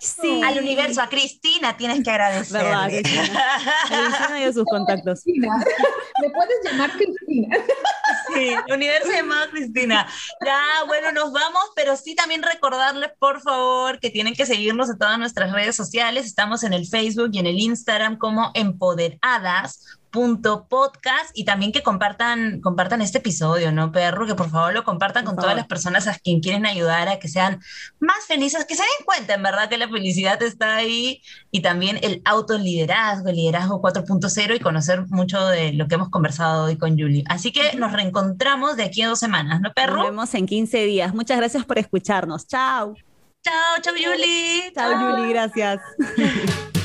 Sí. Al universo, a Cristina tienes que agradecer. ¿Verdad, Cristina? A Cristina y a sus contactos. Cristina. Me puedes llamar Cristina. Sí, universo llamado Cristina. Ya, bueno, nos vamos, pero sí también recordarles, por favor, que tienen que seguirnos en todas nuestras redes sociales. Estamos en el Facebook y en el Instagram como empoderadas.podcast y también que compartan, compartan este episodio, ¿no, perro? Que por favor lo compartan Por con favor. todas las personas a quien quieren ayudar a que sean más felices, que se den cuenta, en verdad, que la felicidad está ahí y también el autoliderazgo, el liderazgo 4.0 y conocer mucho de lo que hemos conversado hoy con Julie. Así que nos reencontramos de aquí a dos semanas, ¿no, Nos perro? vemos en 15 días. Muchas gracias por escucharnos. Chao. Chao, chao, Julie. Chao, Yuli. Gracias.